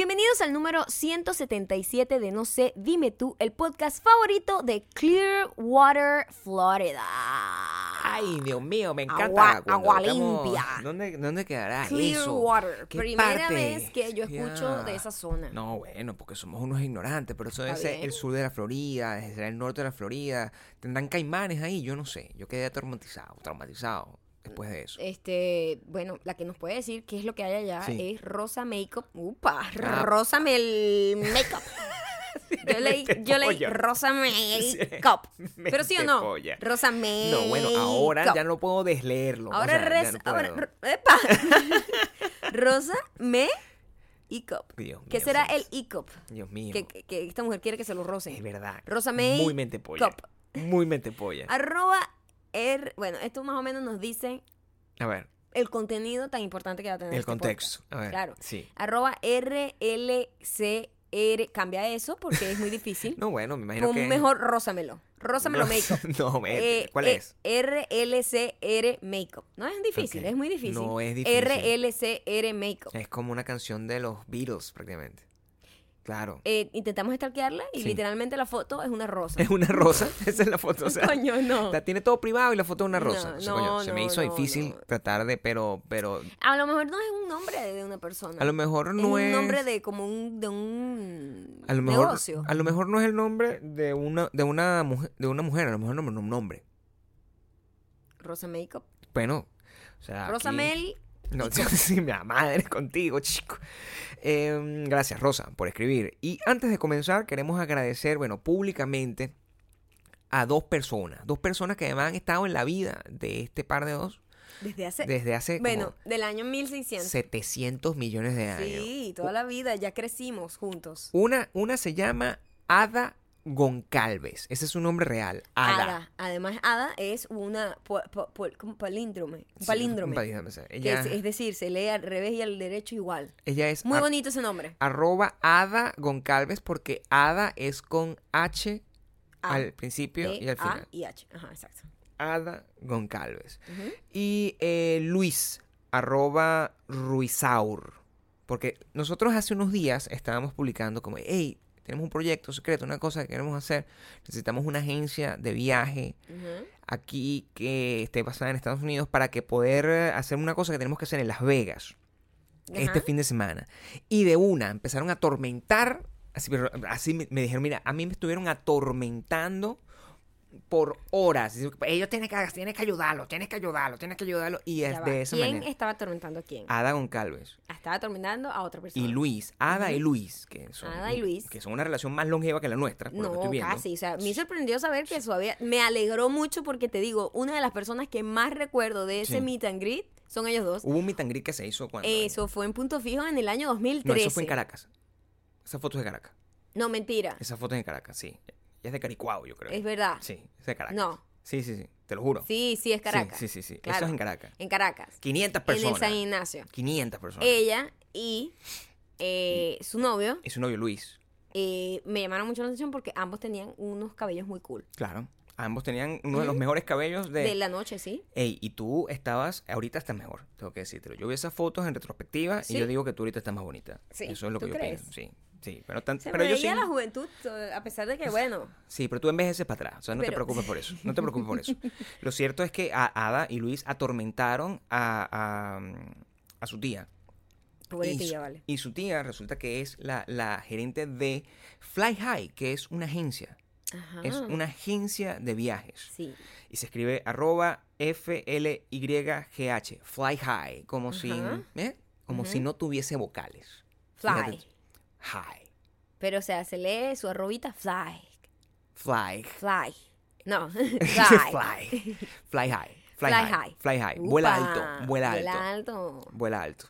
Bienvenidos al número 177 de No sé, dime tú, el podcast favorito de Clearwater, Florida. Ay, Dios mío, me encanta. Agua- cuando agua estamos- limpia. ¿Dónde, dónde quedará eso? Clearwater. ¿Qué Primera parte? vez que yo escucho de esa zona. No, bueno, porque somos unos ignorantes, pero eso debe Está ser bien. el sur de la Florida, ser el norte de la Florida. Tendrán caimanes ahí, yo no sé. Yo quedé traumatizado, traumatizado después de eso. Este, bueno, la que nos puede decir qué es lo que hay allá Sí. es Rosa Makeup. Upa, Ah. Rosa Mel Makeup. Yo leí, yo leí. Rosa Makeup. Pero sí o no? polla. Rosa Makeup. No, bueno, ahora ya no puedo desleerlo. o Ahora, sea, ya res- no ahora epa. Rosa me. Dios ¿Qué mío, será el señor. e-cup? Dios mío. Que, que- que esta mujer quiere que se lo roce. Es verdad. Rosa May Muy mente polla. Cop. Muy mente polla. Arroba R. Bueno, esto más o menos nos dice A ver, el contenido tan importante que va a tener el este contexto. A ver. Claro. Sí. Arroba RLCR. Cambia eso porque es muy difícil. No, bueno, me imagino Pon que. mejor. Rósamelo No, makeup. No, Eh, ¿cuál eh, es? RLCR Makeup. No es difícil, es muy difícil. No es difícil. RLCR Makeup. Es como una canción de los Beatles, prácticamente. Claro. Eh, intentamos stalkearla y Sí. literalmente la foto es una rosa. Es una rosa. Esa es la foto. O sea, Coño, no. la tiene todo privado y la foto es una rosa. No, O sea, coño, no, se me hizo difícil tratar de, pero, pero A lo mejor no es un nombre de una persona. a lo mejor es no un es. nombre de como un de un a lo mejor, negocio. a lo mejor no es el nombre de una, de una mujer, de una mujer, a lo mejor no es un nombre. Rosa Makeup. Bueno, o sea. Rosa aquí- Mel. No, sí, mi madre contigo, chico. Em, gracias, Rosa, por escribir. Y antes de comenzar, queremos agradecer, bueno, públicamente a dos personas. Dos personas que además han estado en la vida de este par de dos Desde hace. desde hace bueno, del año 1600. 700 millones de años. Sí, toda la vida. Ya crecimos juntos. Una, una se llama Ada Goncalves. Ese es su nombre real. Ada. Ada. Además, Ada es una po- po- po- como palíndrome. Un Sí, palíndrome. un palíndrome, sí. Que Ella, es, es decir, se lee al revés y al derecho igual. ella es Muy ar- bonito ese nombre. arroba Ada Goncalves porque Ada es con H A, al principio y al E, A final. y H. Ajá, exacto. Ada Goncalves. Y eh, Luis, arroba Ruisaur. Porque nosotros hace unos días estábamos publicando como, hey, tenemos un proyecto secreto, una cosa que queremos hacer. Necesitamos una agencia de viaje aquí que esté basada en Estados Unidos para que poder eh, hacer una cosa que tenemos que hacer en Las Vegas este fin de semana. Y de una empezaron a atormentar, así, pero así me, me dijeron, mira, a mí me estuvieron atormentando por horas. Ellos tienen que, tienes que ayudarlo, tienes que ayudarlo, tienes que ayudarlo. Y es de esa ¿Quién manera. estaba atormentando a quién? Ada Goncalves Estaba atormentando a otra persona. y Luis, Ada y Luis, que son, Ada y Luis. que son una relación más longeva que la nuestra, por lo que No, estoy viendo. casi. O sea, me sorprendió saber que eso había. Me alegró mucho porque te digo, una de las personas que más recuerdo de ese Sí. meet and greet son ellos dos. Hubo un meet and greet que se hizo cuando. Eso fue en punto fijo en el año no, 2013. eso fue en Caracas. Esa foto es de Caracas. No, mentira. Esa foto es en Caracas, sí. Ella es de Caricuao, yo creo. Es verdad. Sí, es de Caracas. No. Sí, sí, sí, te lo juro. Sí, sí, es Caracas. Sí, sí, sí. sí. Claro. Eso es en Caracas. En Caracas. 500 En personas. el San Ignacio. 500 personas. Ella y eh, su novio y su novio Luis. eh, me llamaron mucho la atención porque ambos tenían unos cabellos muy cool. Claro. Ambos tenían uno de los mejores cabellos de... De la noche, sí. Ey, y tú estabas, ahorita estás mejor, tengo que decírtelo. Yo vi esas fotos en retrospectiva Sí. y yo digo que tú ahorita estás más bonita. Sí, Eso es lo ¿tú que yo crees? pienso. Sí, sí. Pero, tan- pero yo sí. la juventud, eh, a pesar de que, bueno, Sí, pero tú envejeces para atrás. O sea, no te preocupes por eso. No te preocupes por eso. Lo cierto es que a Ada y Luis atormentaron a, a, a su tía. Y pobrecilla, su, vale. y su tía resulta que es la, la gerente de Fly High, que es una agencia. Ajá. Es una agencia de viajes. Sí. Y se escribe arroba F-L-Y-G-H. Fly High. Como, si. ¿eh? como si no tuviese vocales. Fly. Fíjate. High. Pero, o sea, se lee su arrobita fly. Fly. Fly. No, fly. Fly. Fly high. Fly, Fly high. high. Fly high. Vuela alto. Vuela alto. Vuela alto. Vuela alto.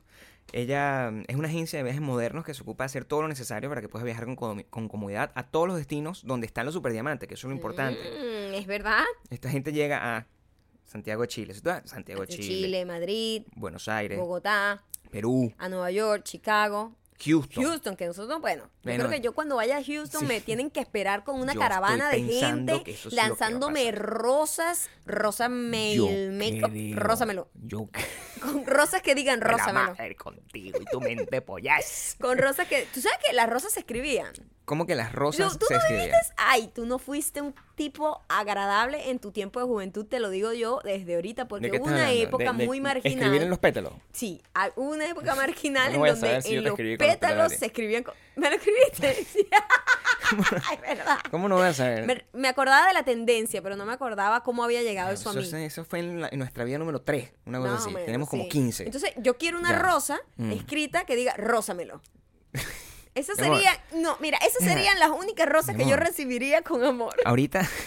Ella mm, es una agencia de viajes modernos que se ocupa de hacer todo lo necesario para que puedas viajar con, comodidad a todos los destinos donde están los superdiamantes, que eso es lo importante. Mm, es verdad. Esta gente llega a Santiago de Chile. Santiago De Chile, Chile, Madrid, Buenos Aires, Bogotá, Perú, a Nueva York, Chicago, Houston. Houston, que nosotros, bueno, yo Bueno, creo que yo cuando vaya a Houston sí. me tienen que esperar con una Yo caravana de gente es lanzándome rosas, rosa Yo mail, creo- rósamelo. Yo Con rosas que digan la rósamelo. madre contigo y tu mente pollas. Con rosas que, tú sabes que las rosas se escribían. ¿Cómo que las rosas tú se no escribían? ay, tú no fuiste un tipo agradable en tu tiempo de juventud, te lo digo yo desde ahorita, porque ¿De qué hubo una época ¿De- de muy marginal. ¿Escribir en los pétalos? Sí, hay una época marginal No en donde si en los pétalos pétalos. se escribían con... ¿Me lo escribiste? Sí. Ay, verdad. ¿Cómo no voy a saber? Me, me acordaba de la tendencia, pero no me acordaba cómo había llegado eso a mí. Eso, fue en, la- en nuestra vida número 3, una cosa así. menos, Tenemos como sí. 15. Entonces, yo quiero una Ya. rosa Mm. escrita que diga rósamelo. Esa Mi amor. sería, no, mira, esas serían las únicas rosas Mi que yo amor. recibiría con amor. Ahorita,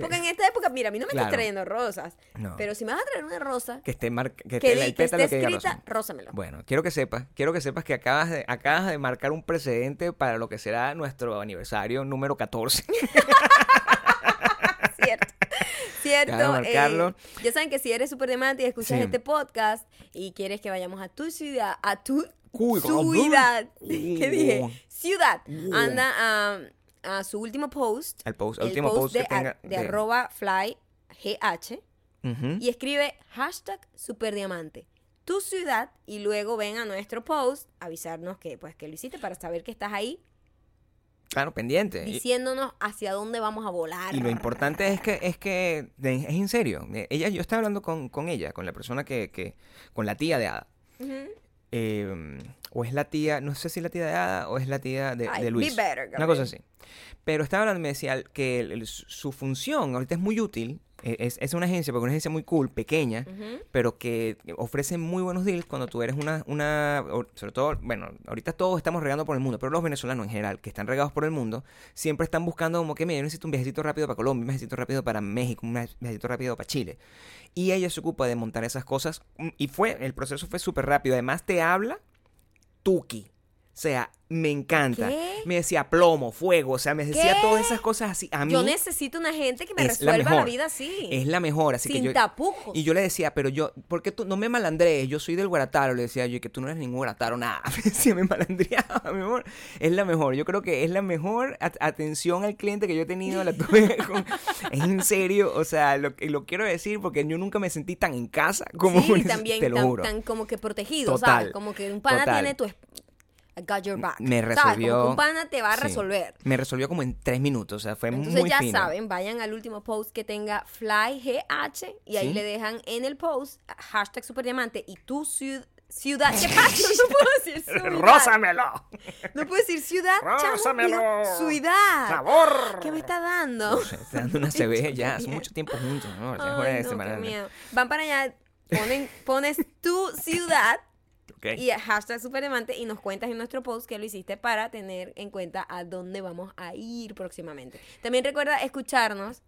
Porque en esta época, mira, a mí no me Claro. estás trayendo rosas. No. Pero si me vas a traer una rosa que esté, mar- que que, esté di- el que pétalo esté que diga escrita, rosa. rósamelo. Bueno, quiero que sepas, quiero que sepas que acabas de, acabas de marcar un precedente para lo que será nuestro aniversario número 14. Cierto. Cierto. Marcarlo. eh, ya saben que si eres diamante y escuchas Sí. este podcast y quieres que vayamos a tu ciudad, a tu ciudad. ¿qué dije? Ciudad. Anda a, a su último post. Al post, el último post, de, que tenga. de arroba fly gh Ujú. y escribe hashtag superdiamante tu ciudad y luego ven a nuestro post avisarnos que pues que lo hiciste para saber que estás ahí Claro, pendiente. Diciéndonos hacia dónde vamos a volar Y lo importante es que es que es en serio. Ella, yo estaba hablando con, con ella, con la persona que, que, con la tía de Ada. Eh, o es la tía, no sé si es la tía de Ada o es la tía de, Ay, de be Luis. better, Una cosa así. Pero estaba hablando, me decía que el- el- su su función ahorita es muy útil. Eh, Es, es una agencia, porque es una agencia muy cool, pequeña, pero que ofrece muy buenos deals cuando tú eres una, una, sobre todo, bueno, ahorita todos estamos regando por el mundo, pero los venezolanos en general, que están regados por el mundo, siempre están buscando como que, mira, yo necesito un viajecito rápido para Colombia, un viajecito rápido para México, un viajecito rápido para Chile. Y ella se ocupa de montar esas cosas, y fue, el proceso fue súper rápido, además te habla Tuki. O sea, me encanta. ¿Qué? Me decía plomo, fuego, o sea, me decía ¿Qué? todas esas cosas así. A mí yo necesito una gente que me la resuelva la, vida así es la mejor, así sin que yo... tapujos Y yo le decía, pero yo, ¿por qué tú no me malandré? Yo soy del Guarataro, le decía yo, que tú no eres ningún Guarataro, nada. Me decía, me malandreaba, mi amor. Es la mejor, yo creo que es la mejor at- atención al cliente que yo he tenido, la tuve con- Es en serio, o sea, lo, que- lo quiero decir porque yo nunca me sentí tan en casa como sí, también te lo tan, juro. tan como que protegido, Total, ¿sabes? Como que un pana total. tiene tu... I got your back. Me ¿sabes? Como resolvió- un pana te va a Sí. resolver. Me resolvió como en tres minutos, o sea, fue Entonces muy ya fino. saben, vayan al último post que tenga FlyGH y ahí Sí. le dejan en el post hashtag superdiamante y tu ciu- ciudad. ¿Qué pasa? No puedo decir ciudad. ¡Rózamelo! No puedo decir ciudad. Rózamelo. Ciudad. ¡Sabor! ¿Qué me está dando? O sea, está dando una CB ya, hace mucho tiempo juntos, ¿no? Ay, de no, separarnos. miedo. Van para allá, ponen, pones tu ciudad Y hashtag superdiamante y nos cuentas en nuestro post que lo hiciste para tener en cuenta a dónde vamos a ir próximamente. También recuerda escucharnos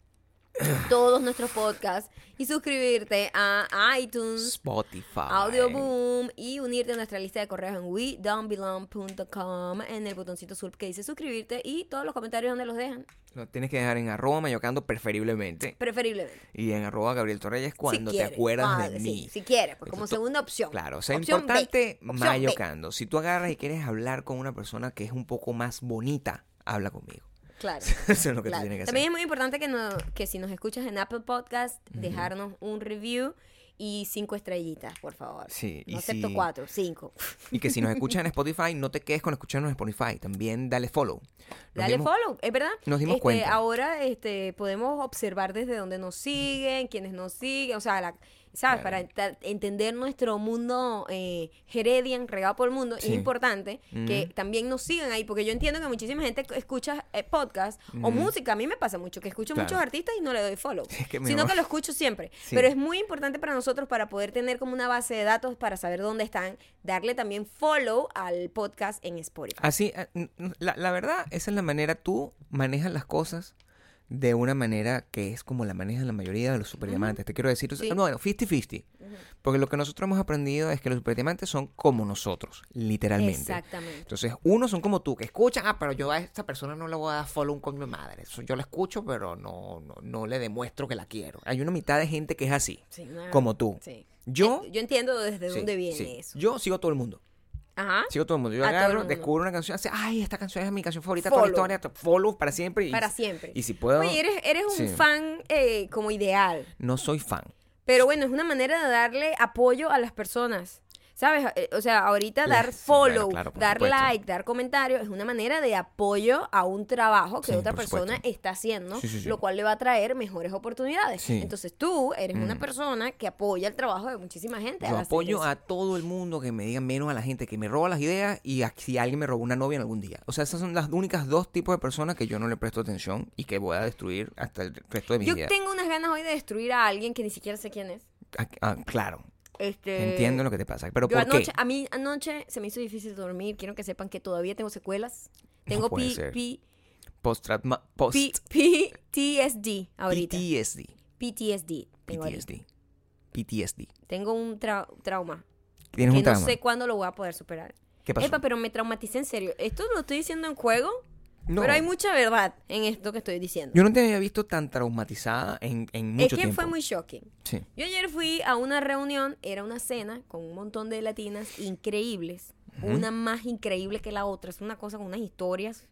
todos nuestros podcasts y suscribirte a iTunes, Spotify. Audio Boom y unirte a nuestra lista de correos en wedon'tbelong.com en el botoncito azul que dice suscribirte y todos los comentarios donde los dejan, Lo tienes que dejar en arroba mayocando preferiblemente. preferiblemente. Y en arroba Gabriel Torreyes cuando Si te acuerdas de sí, mí. si quieres, pues, como segunda opción. Claro, o sea, Opción importante B. mayocando. Si tú agarras y quieres hablar con una persona que es un poco más bonita, habla conmigo. Claro. Eso es lo que claro. tú tienes que También hacer. es muy importante que, no, que si nos escuchas en Apple Podcast, dejarnos un review y cinco estrellitas, por favor. Sí, y No acepto si- cuatro, cinco. Y que si nos escuchas en Spotify, no te quedes con escucharnos en Spotify. También dale follow. Nos Dale dimos- follow, es verdad. nos dimos Este, cuenta. Ahora este, podemos observar desde dónde nos siguen, quiénes nos siguen, o sea, la- ¿sabes? Claro. Para entender nuestro mundo eh, Heredian, regado por el mundo, Sí. es importante que también nos sigan ahí, porque yo entiendo que muchísima gente escucha eh, podcast o música. A mí me pasa mucho que escucho Claro. muchos artistas y no le doy follow, Es que sino amor- que lo escucho siempre. Sí. Pero es muy importante para nosotros para poder tener como una base de datos para saber dónde están, darle también follow al podcast en Spotify. Así, eh, la verdad, esa es la manera, tú manejas las cosas de una manera que es como la manejan la mayoría de los superdiamantes. Te quiero decir, Sí. no, bueno, 50-50. Porque lo que nosotros hemos aprendido es que los superdiamantes son como nosotros, literalmente. Exactamente. Entonces, unos son como tú, que escuchan, ah, pero yo a esta persona no le voy a dar follow coño de madre. Eso yo la escucho, pero no, no, no le demuestro que la quiero. Hay una mitad de gente que es así, Sí, como tú. Sí. Yo, Eh, yo entiendo desde dónde viene eso. Yo sigo a todo el mundo. Ajá. Sigo todo el mundo. Yo A todo el agarro, mundo. descubro una canción, así, ay, esta canción es mi canción favorita de toda la Follow. historia. Follow para siempre. Y, Para siempre. Y si puedo, Oye, eres, eres un sí. fan eh, como ideal. no soy fan. Pero bueno, es una manera de darle apoyo a las personas. ¿Sabes? Eh, O sea, ahorita dar sí, follow, claro, claro, por dar supuesto. like, dar comentario, es una manera de apoyo a un trabajo que Sí, otra persona supuesto. está haciendo, Sí, lo cual le va a traer mejores oportunidades. Entonces tú eres una Mm. persona que apoya el trabajo de muchísima gente. Yo apoyo a todo el mundo que me diga menos a la gente que me roba las ideas y a si alguien me robó una novia en algún día. O sea, esas son las únicas dos tipos de personas que yo no le presto atención y que voy a destruir hasta el resto de mi Yo vida. tengo unas ganas hoy de destruir a alguien que ni siquiera sé quién es. Ah, ah, claro, Este, entiendo lo que te pasa. Pero Yo ¿por anoche, qué? a mí anoche se me hizo difícil dormir. Quiero que sepan que todavía tengo secuelas. Tengo puede P-. P- Post, post P- PTSD ahorita. PTSD. PTSD. Tengo, ahorita. PTSD. PTSD. tengo un trau- trauma Tienes que un no trauma. sé cuándo lo voy a poder superar. ¿Qué pasó? Epa, pero me traumaticé en serio. Esto lo estoy diciendo en juego, No. pero hay mucha verdad en esto que estoy diciendo. Yo no te había visto tan traumatizada en, en es mucho que tiempo. fue muy shocking. Sí. Yo ayer fui a una reunión, era una cena con un montón de latinas increíbles, una más increíble que la otra, es una cosa con unas historias,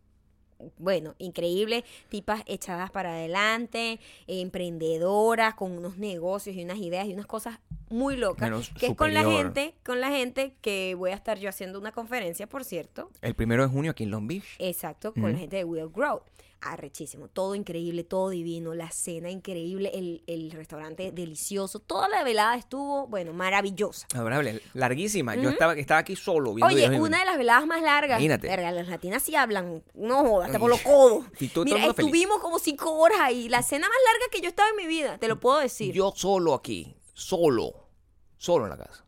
bueno, increíbles, tipas echadas para adelante, emprendedoras, con unos negocios y unas ideas y unas cosas muy locas, que es con la gente, con la gente que voy a estar yo haciendo una conferencia, por cierto, El primero de junio aquí en Long Beach. Exacto, con la gente de Will Grow. Arrechísimo, todo increíble, todo divino, la cena increíble, el, el restaurante delicioso, toda la velada estuvo, bueno, maravillosa. Adorable, larguísima. Yo estaba, estaba aquí solo viendo Oye, una de las veladas más largas. Imagínate. Verga, las latinas sí hablan, no jodas, hasta por los codos. y tú- Mira, feliz. estuvimos como cinco horas ahí, la cena más larga que yo estaba en mi vida, te lo puedo decir. Yo solo aquí, solo, solo en la casa.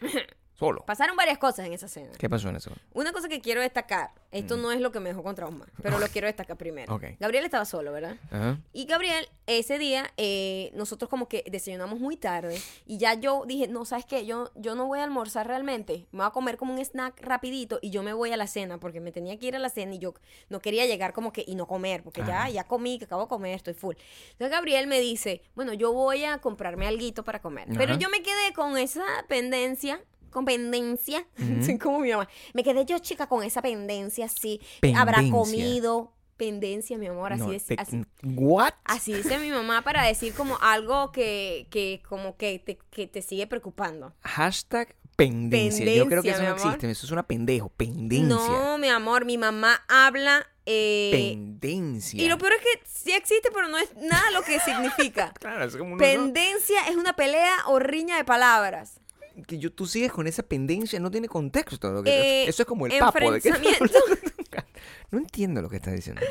Solo. Pasaron varias cosas en esa cena. ¿Qué pasó en eso? Una cosa que quiero destacar, esto no es lo que me dejó con trauma, pero lo quiero destacar primero. Mm. Ok. Gabriel estaba solo, ¿verdad? Ajá. Y Gabriel, ese día, eh, nosotros como que desayunamos muy tarde y ya yo dije, no, ¿sabes qué? Yo, yo no voy a almorzar realmente, me voy a comer como un snack rapidito y yo me voy a la cena porque me tenía que ir a la cena y yo no quería llegar como que y no comer porque ya, Ajá. ya comí, que acabo de comer, estoy full. Entonces Gabriel me dice, bueno, yo voy a comprarme alguito para comer. Pero yo me quedé con esa pendencia. Con pendencia, soy como mi mamá. Me quedé yo, chica, con esa pendencia, así. Habrá Pendencia. comido. Pendencia, mi amor, así, No, te- así, ¿What? Así dice mi mamá para decir como algo que, que como que te, que te sigue preocupando. Hashtag pendencia. Yo creo que eso no amor. existe. Eso es una pendejo. Pendencia. No, mi amor, mi mamá habla... eh, Pendencia. y lo peor es que sí existe, pero no es nada lo que significa. Claro, es como una- Pendencia es una pelea o riña de palabras. Que yo, tú sigues con esa pendencia, no tiene contexto. lo que- Eh, eso es como el papo. ¿de enfrentamiento. no entiendo lo que estás diciendo.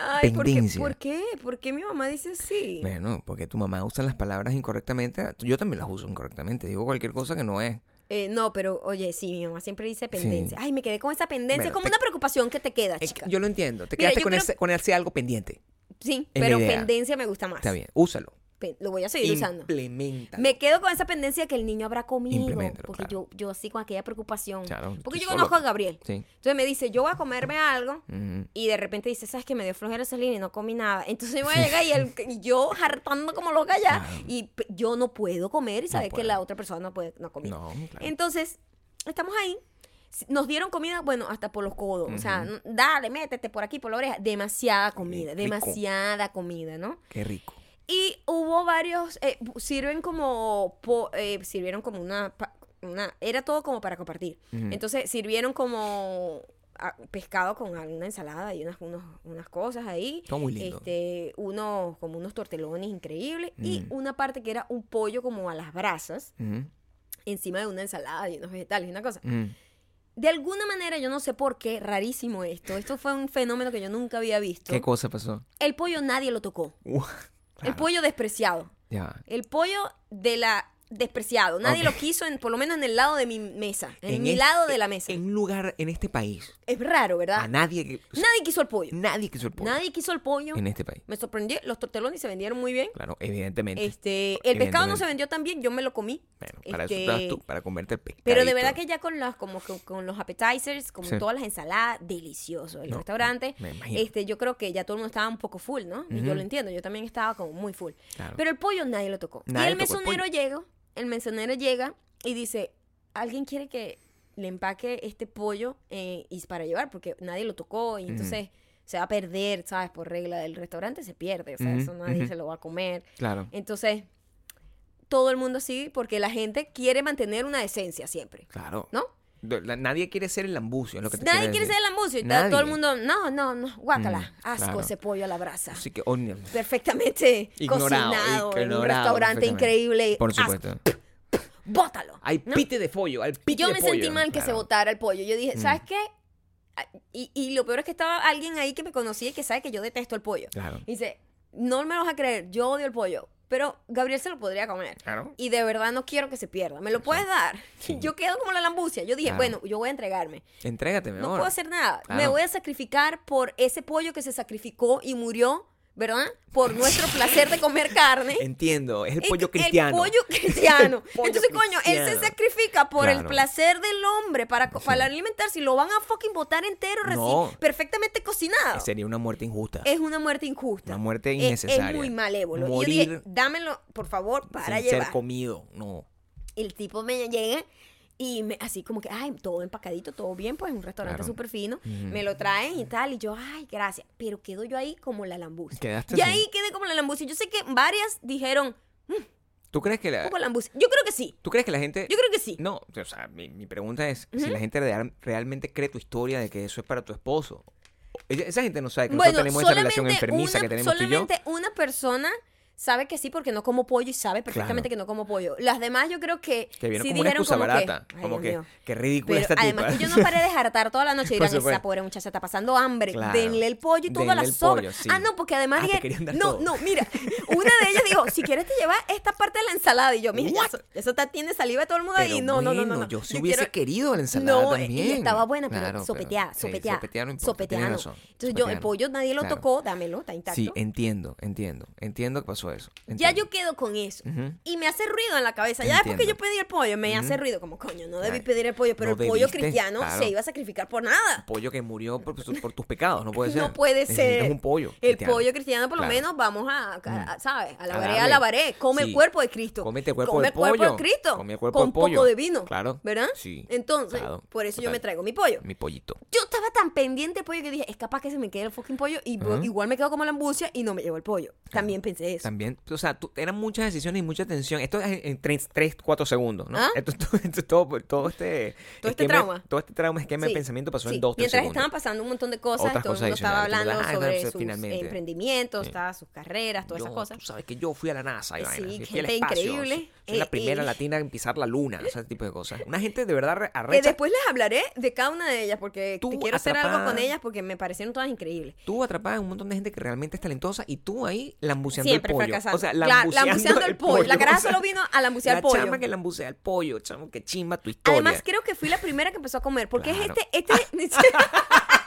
Ay, ¿por qué, Pendencia. ¿por qué? ¿Por qué mi mamá dice así? Bueno, porque tu mamá usa las palabras incorrectamente. Yo también las uso incorrectamente. Digo cualquier cosa que no es. Eh, no, pero oye, sí, mi mamá siempre dice pendencia. Sí. Ay, me quedé con esa pendencia. Bueno, es como te- una preocupación que te queda, que chica. yo lo entiendo. Te Mira, quedaste con, creo- ese, con ese algo pendiente. Sí, es pero pendencia me gusta más. Está bien. Úsalo. Lo voy a seguir usando. Implementa. Me quedo con esa pendencia que el niño habrá comido. Porque claro. yo, yo así con aquella preocupación. Claro, porque yo solo. conozco a Gabriel. Sí. Entonces me dice, yo voy a comerme algo. Y de repente dice, ¿sabes que Me dio flojera salir y no comí nada. Entonces yo voy a llegar y, el- y yo hartando como loca ya. Y yo no puedo comer y No saber que la otra persona no puede no comer. No, claro. Entonces, estamos ahí. Nos dieron comida, bueno, hasta por los codos. O sea, dale, métete por aquí, por la oreja. Demasiada comida, demasiada comida, ¿no? Qué rico. Y hubo varios, eh, sirven como, po- eh, sirvieron como una, era todo como para compartir. Entonces sirvieron como pescado con alguna ensalada y unas, unos- unas cosas ahí. Todo muy lindo. Este, unos, como unos tortelones increíbles. Y Mm. una parte que era un pollo como a las brasas, encima de una ensalada y unos vegetales y una cosa. Ujú. De alguna manera, yo no sé por qué, rarísimo esto. Esto fue un fenómeno que yo nunca había visto. ¿Qué cosa pasó? El pollo nadie lo tocó. El pollo despreciado. El pollo de la despreciado. Nadie Ok. lo quiso, en, por lo menos en el lado de mi mesa. En, mi es- lado de la mesa. En un lugar en este país. Es raro, A ¿verdad? nadie o sea, Nadie quiso el pollo. nadie quiso el pollo. Nadie quiso el pollo. En este país. Me sorprendió. Los tortelones se vendieron muy bien. Claro, evidentemente. Este, el pescado no Evidentemente. se vendió tan bien. Yo me lo comí. Bueno, para este, eso estás tú, para comerte el pescado. Pero de verdad que ya con las, como que con los appetizers, como Sí. todas las ensaladas, delicioso. El No, restaurante, me imagino. este, yo creo que ya todo el mundo estaba un poco full, ¿no? Y yo lo entiendo, yo también estaba como muy full. Claro. Pero el pollo nadie lo tocó. Nadie y el mesonero llegó, el mesonero llega y dice, ¿alguien quiere que le empaque este pollo eh, y para llevar? Porque nadie lo tocó y entonces se va a perder, ¿sabes? Por regla del restaurante se pierde, o sea, eso nadie se lo va a comer. Claro. Entonces, todo el mundo así, porque la gente quiere mantener una decencia siempre, Claro. ¿no? Nadie quiere ser el ambucio, es lo que te Nadie quiere decir. ser el ambucio Nadie. todo el mundo, no, no, no, guácala, Mm, asco claro. ese pollo a la brasa. Así que, oh, no. Perfectamente Ignorado, cocinado en un ignorado restaurante perfectamente. increíble. Por asco, supuesto. bótalo. Hay ¿no? pite de pollo, pite Yo de me pollo. sentí mal que se botara el pollo. Yo dije, Mm. ¿sabes qué? Ah, Y, y lo peor es que estaba alguien ahí que me conocía y que sabe que yo detesto el pollo. Claro. Y dice, no me lo vas a creer, yo odio el pollo. Pero Gabriel se lo podría comer. Claro. Y de verdad no quiero que se pierda. ¿Me lo puedes dar? Sí. Yo quedo como la lambucia. Yo dije, Claro. bueno, yo voy a entregarme. Entrégate, mi No amor. puedo hacer nada. Me voy a sacrificar por ese pollo que se sacrificó y murió, ¿verdad? Por nuestro placer de comer carne. Entiendo, es el pollo cristiano. El pollo cristiano. Pollo Entonces, coño, él se sacrifica por el placer del hombre para, para alimentarse y lo van a fucking botar entero, reci- No. perfectamente cocinado. Sería una muerte injusta. Es una muerte injusta. Una muerte Es- innecesaria. Es, muy malévolo. Morir y yo dije, dámelo, por favor, para sin llevar. ser comido. No. el tipo me llega y me, así como que, ay, todo empacadito, todo bien, pues un restaurante Claro. súper fino. Me lo traen y tal, y yo, ay, gracias. Pero quedo yo ahí como la lambucia. Quedaste Y así. ahí quedé como la lambucia. Yo sé que varias dijeron, ¿Tú crees que la, como lambucia. Yo creo que sí. ¿tú crees que la gente Yo creo que sí. No, o sea, mi, mi pregunta es si la gente real- realmente cree tu historia de que eso es para tu esposo. Esa gente no sabe que bueno, nosotros tenemos esa relación enfermiza una, que tenemos tú y yo. solamente una persona sabe que sí porque no como pollo y sabe perfectamente Claro. que no como pollo. Las demás yo creo que Que sí como una dijeron excusa como barata. que, como que, ridícula esta además tipa. que yo no paré de jartar toda la noche y dirán, esa pobre muchacha está pasando hambre. Claro. Denle el pollo y toda la sobra. sí. Ah, no, porque además Ah, te dije, no, todo. no, mira, una de ellas dijo, si quieres te llevas esta parte de la ensalada. Y yo, mira, ya eso, eso está- tiene saliva de todo el mundo ahí. No, no, no, no. Yo si Yo hubiese quiero- querido la ensalada no, también. y estaba buena, pero Claro, sopeteada, sí, sopeteada. razón, Entonces yo, el pollo nadie lo tocó, dámelo, está intacto. Sí, entiendo, entiendo. Entiendo que pasó eso. Ya yo quedo con eso. Y me hace ruido en la cabeza. Ya después que yo pedí el pollo, me hace ruido. Como, coño, no debí pedir el pollo, pero no el pollo cristiano claro. se iba a sacrificar por nada. Pollo que murió por, por tus pecados, no puede ser. No puede ser. un pollo. El cristiano. pollo cristiano, por lo Claro. menos, vamos a, a- a- ¿sabes? A la A varé, a darle. la varé. Come Sí. el cuerpo de Cristo. Cómete el cuerpo Come el cuerpo pollo. de Cristo. Come el cuerpo con del pollo. poco de vino. Claro. ¿Verdad? Sí. Entonces, Claro. por eso yo me traigo mi pollo. Mi pollito. Yo estaba tan pendiente del pollo que dije, es capaz que se me quede el fucking pollo y igual me quedo como la ambucia y no me llevo el pollo. También pensé eso. También, o sea, tú- eran muchas decisiones y mucha tensión. Esto es en 3, 4 segundos, ¿no? ¿Ah? Esto, esto- esto- todo, todo este... Todo este esquema- trauma. Todo este trauma, esquema Sí, de pensamiento pasó sí. en 2, 3 Mientras segundos. estaban pasando un montón de cosas, Otras todo el mundo estaba hablando Ah, sobre sus finalmente. emprendimientos, Sí. estaba sus carreras, todas esas Yo, cosas. Tú sabes que yo fui a la NASA y Sí, vaina, gente increíble. Soy, soy la Eh, primera eh. latina en pisar la luna, ese tipo de cosas. Una gente de verdad re- arrecha. después les hablaré de cada una de ellas porque Tú te quiero hacer algo con ellas porque me parecieron todas increíbles. Tú atrapada en un montón de gente que realmente es talentosa y tú ahí lambuceando Siempre el pollo. Fracasando. O sea, La- lambuceando, lambuceando el pollo. La caraja o sea, solo vino a lambucear la el pollo. chama que lambucea el pollo, chamo, que chimba tu historia. Además, creo que fui la primera que empezó a comer porque Claro. es este... este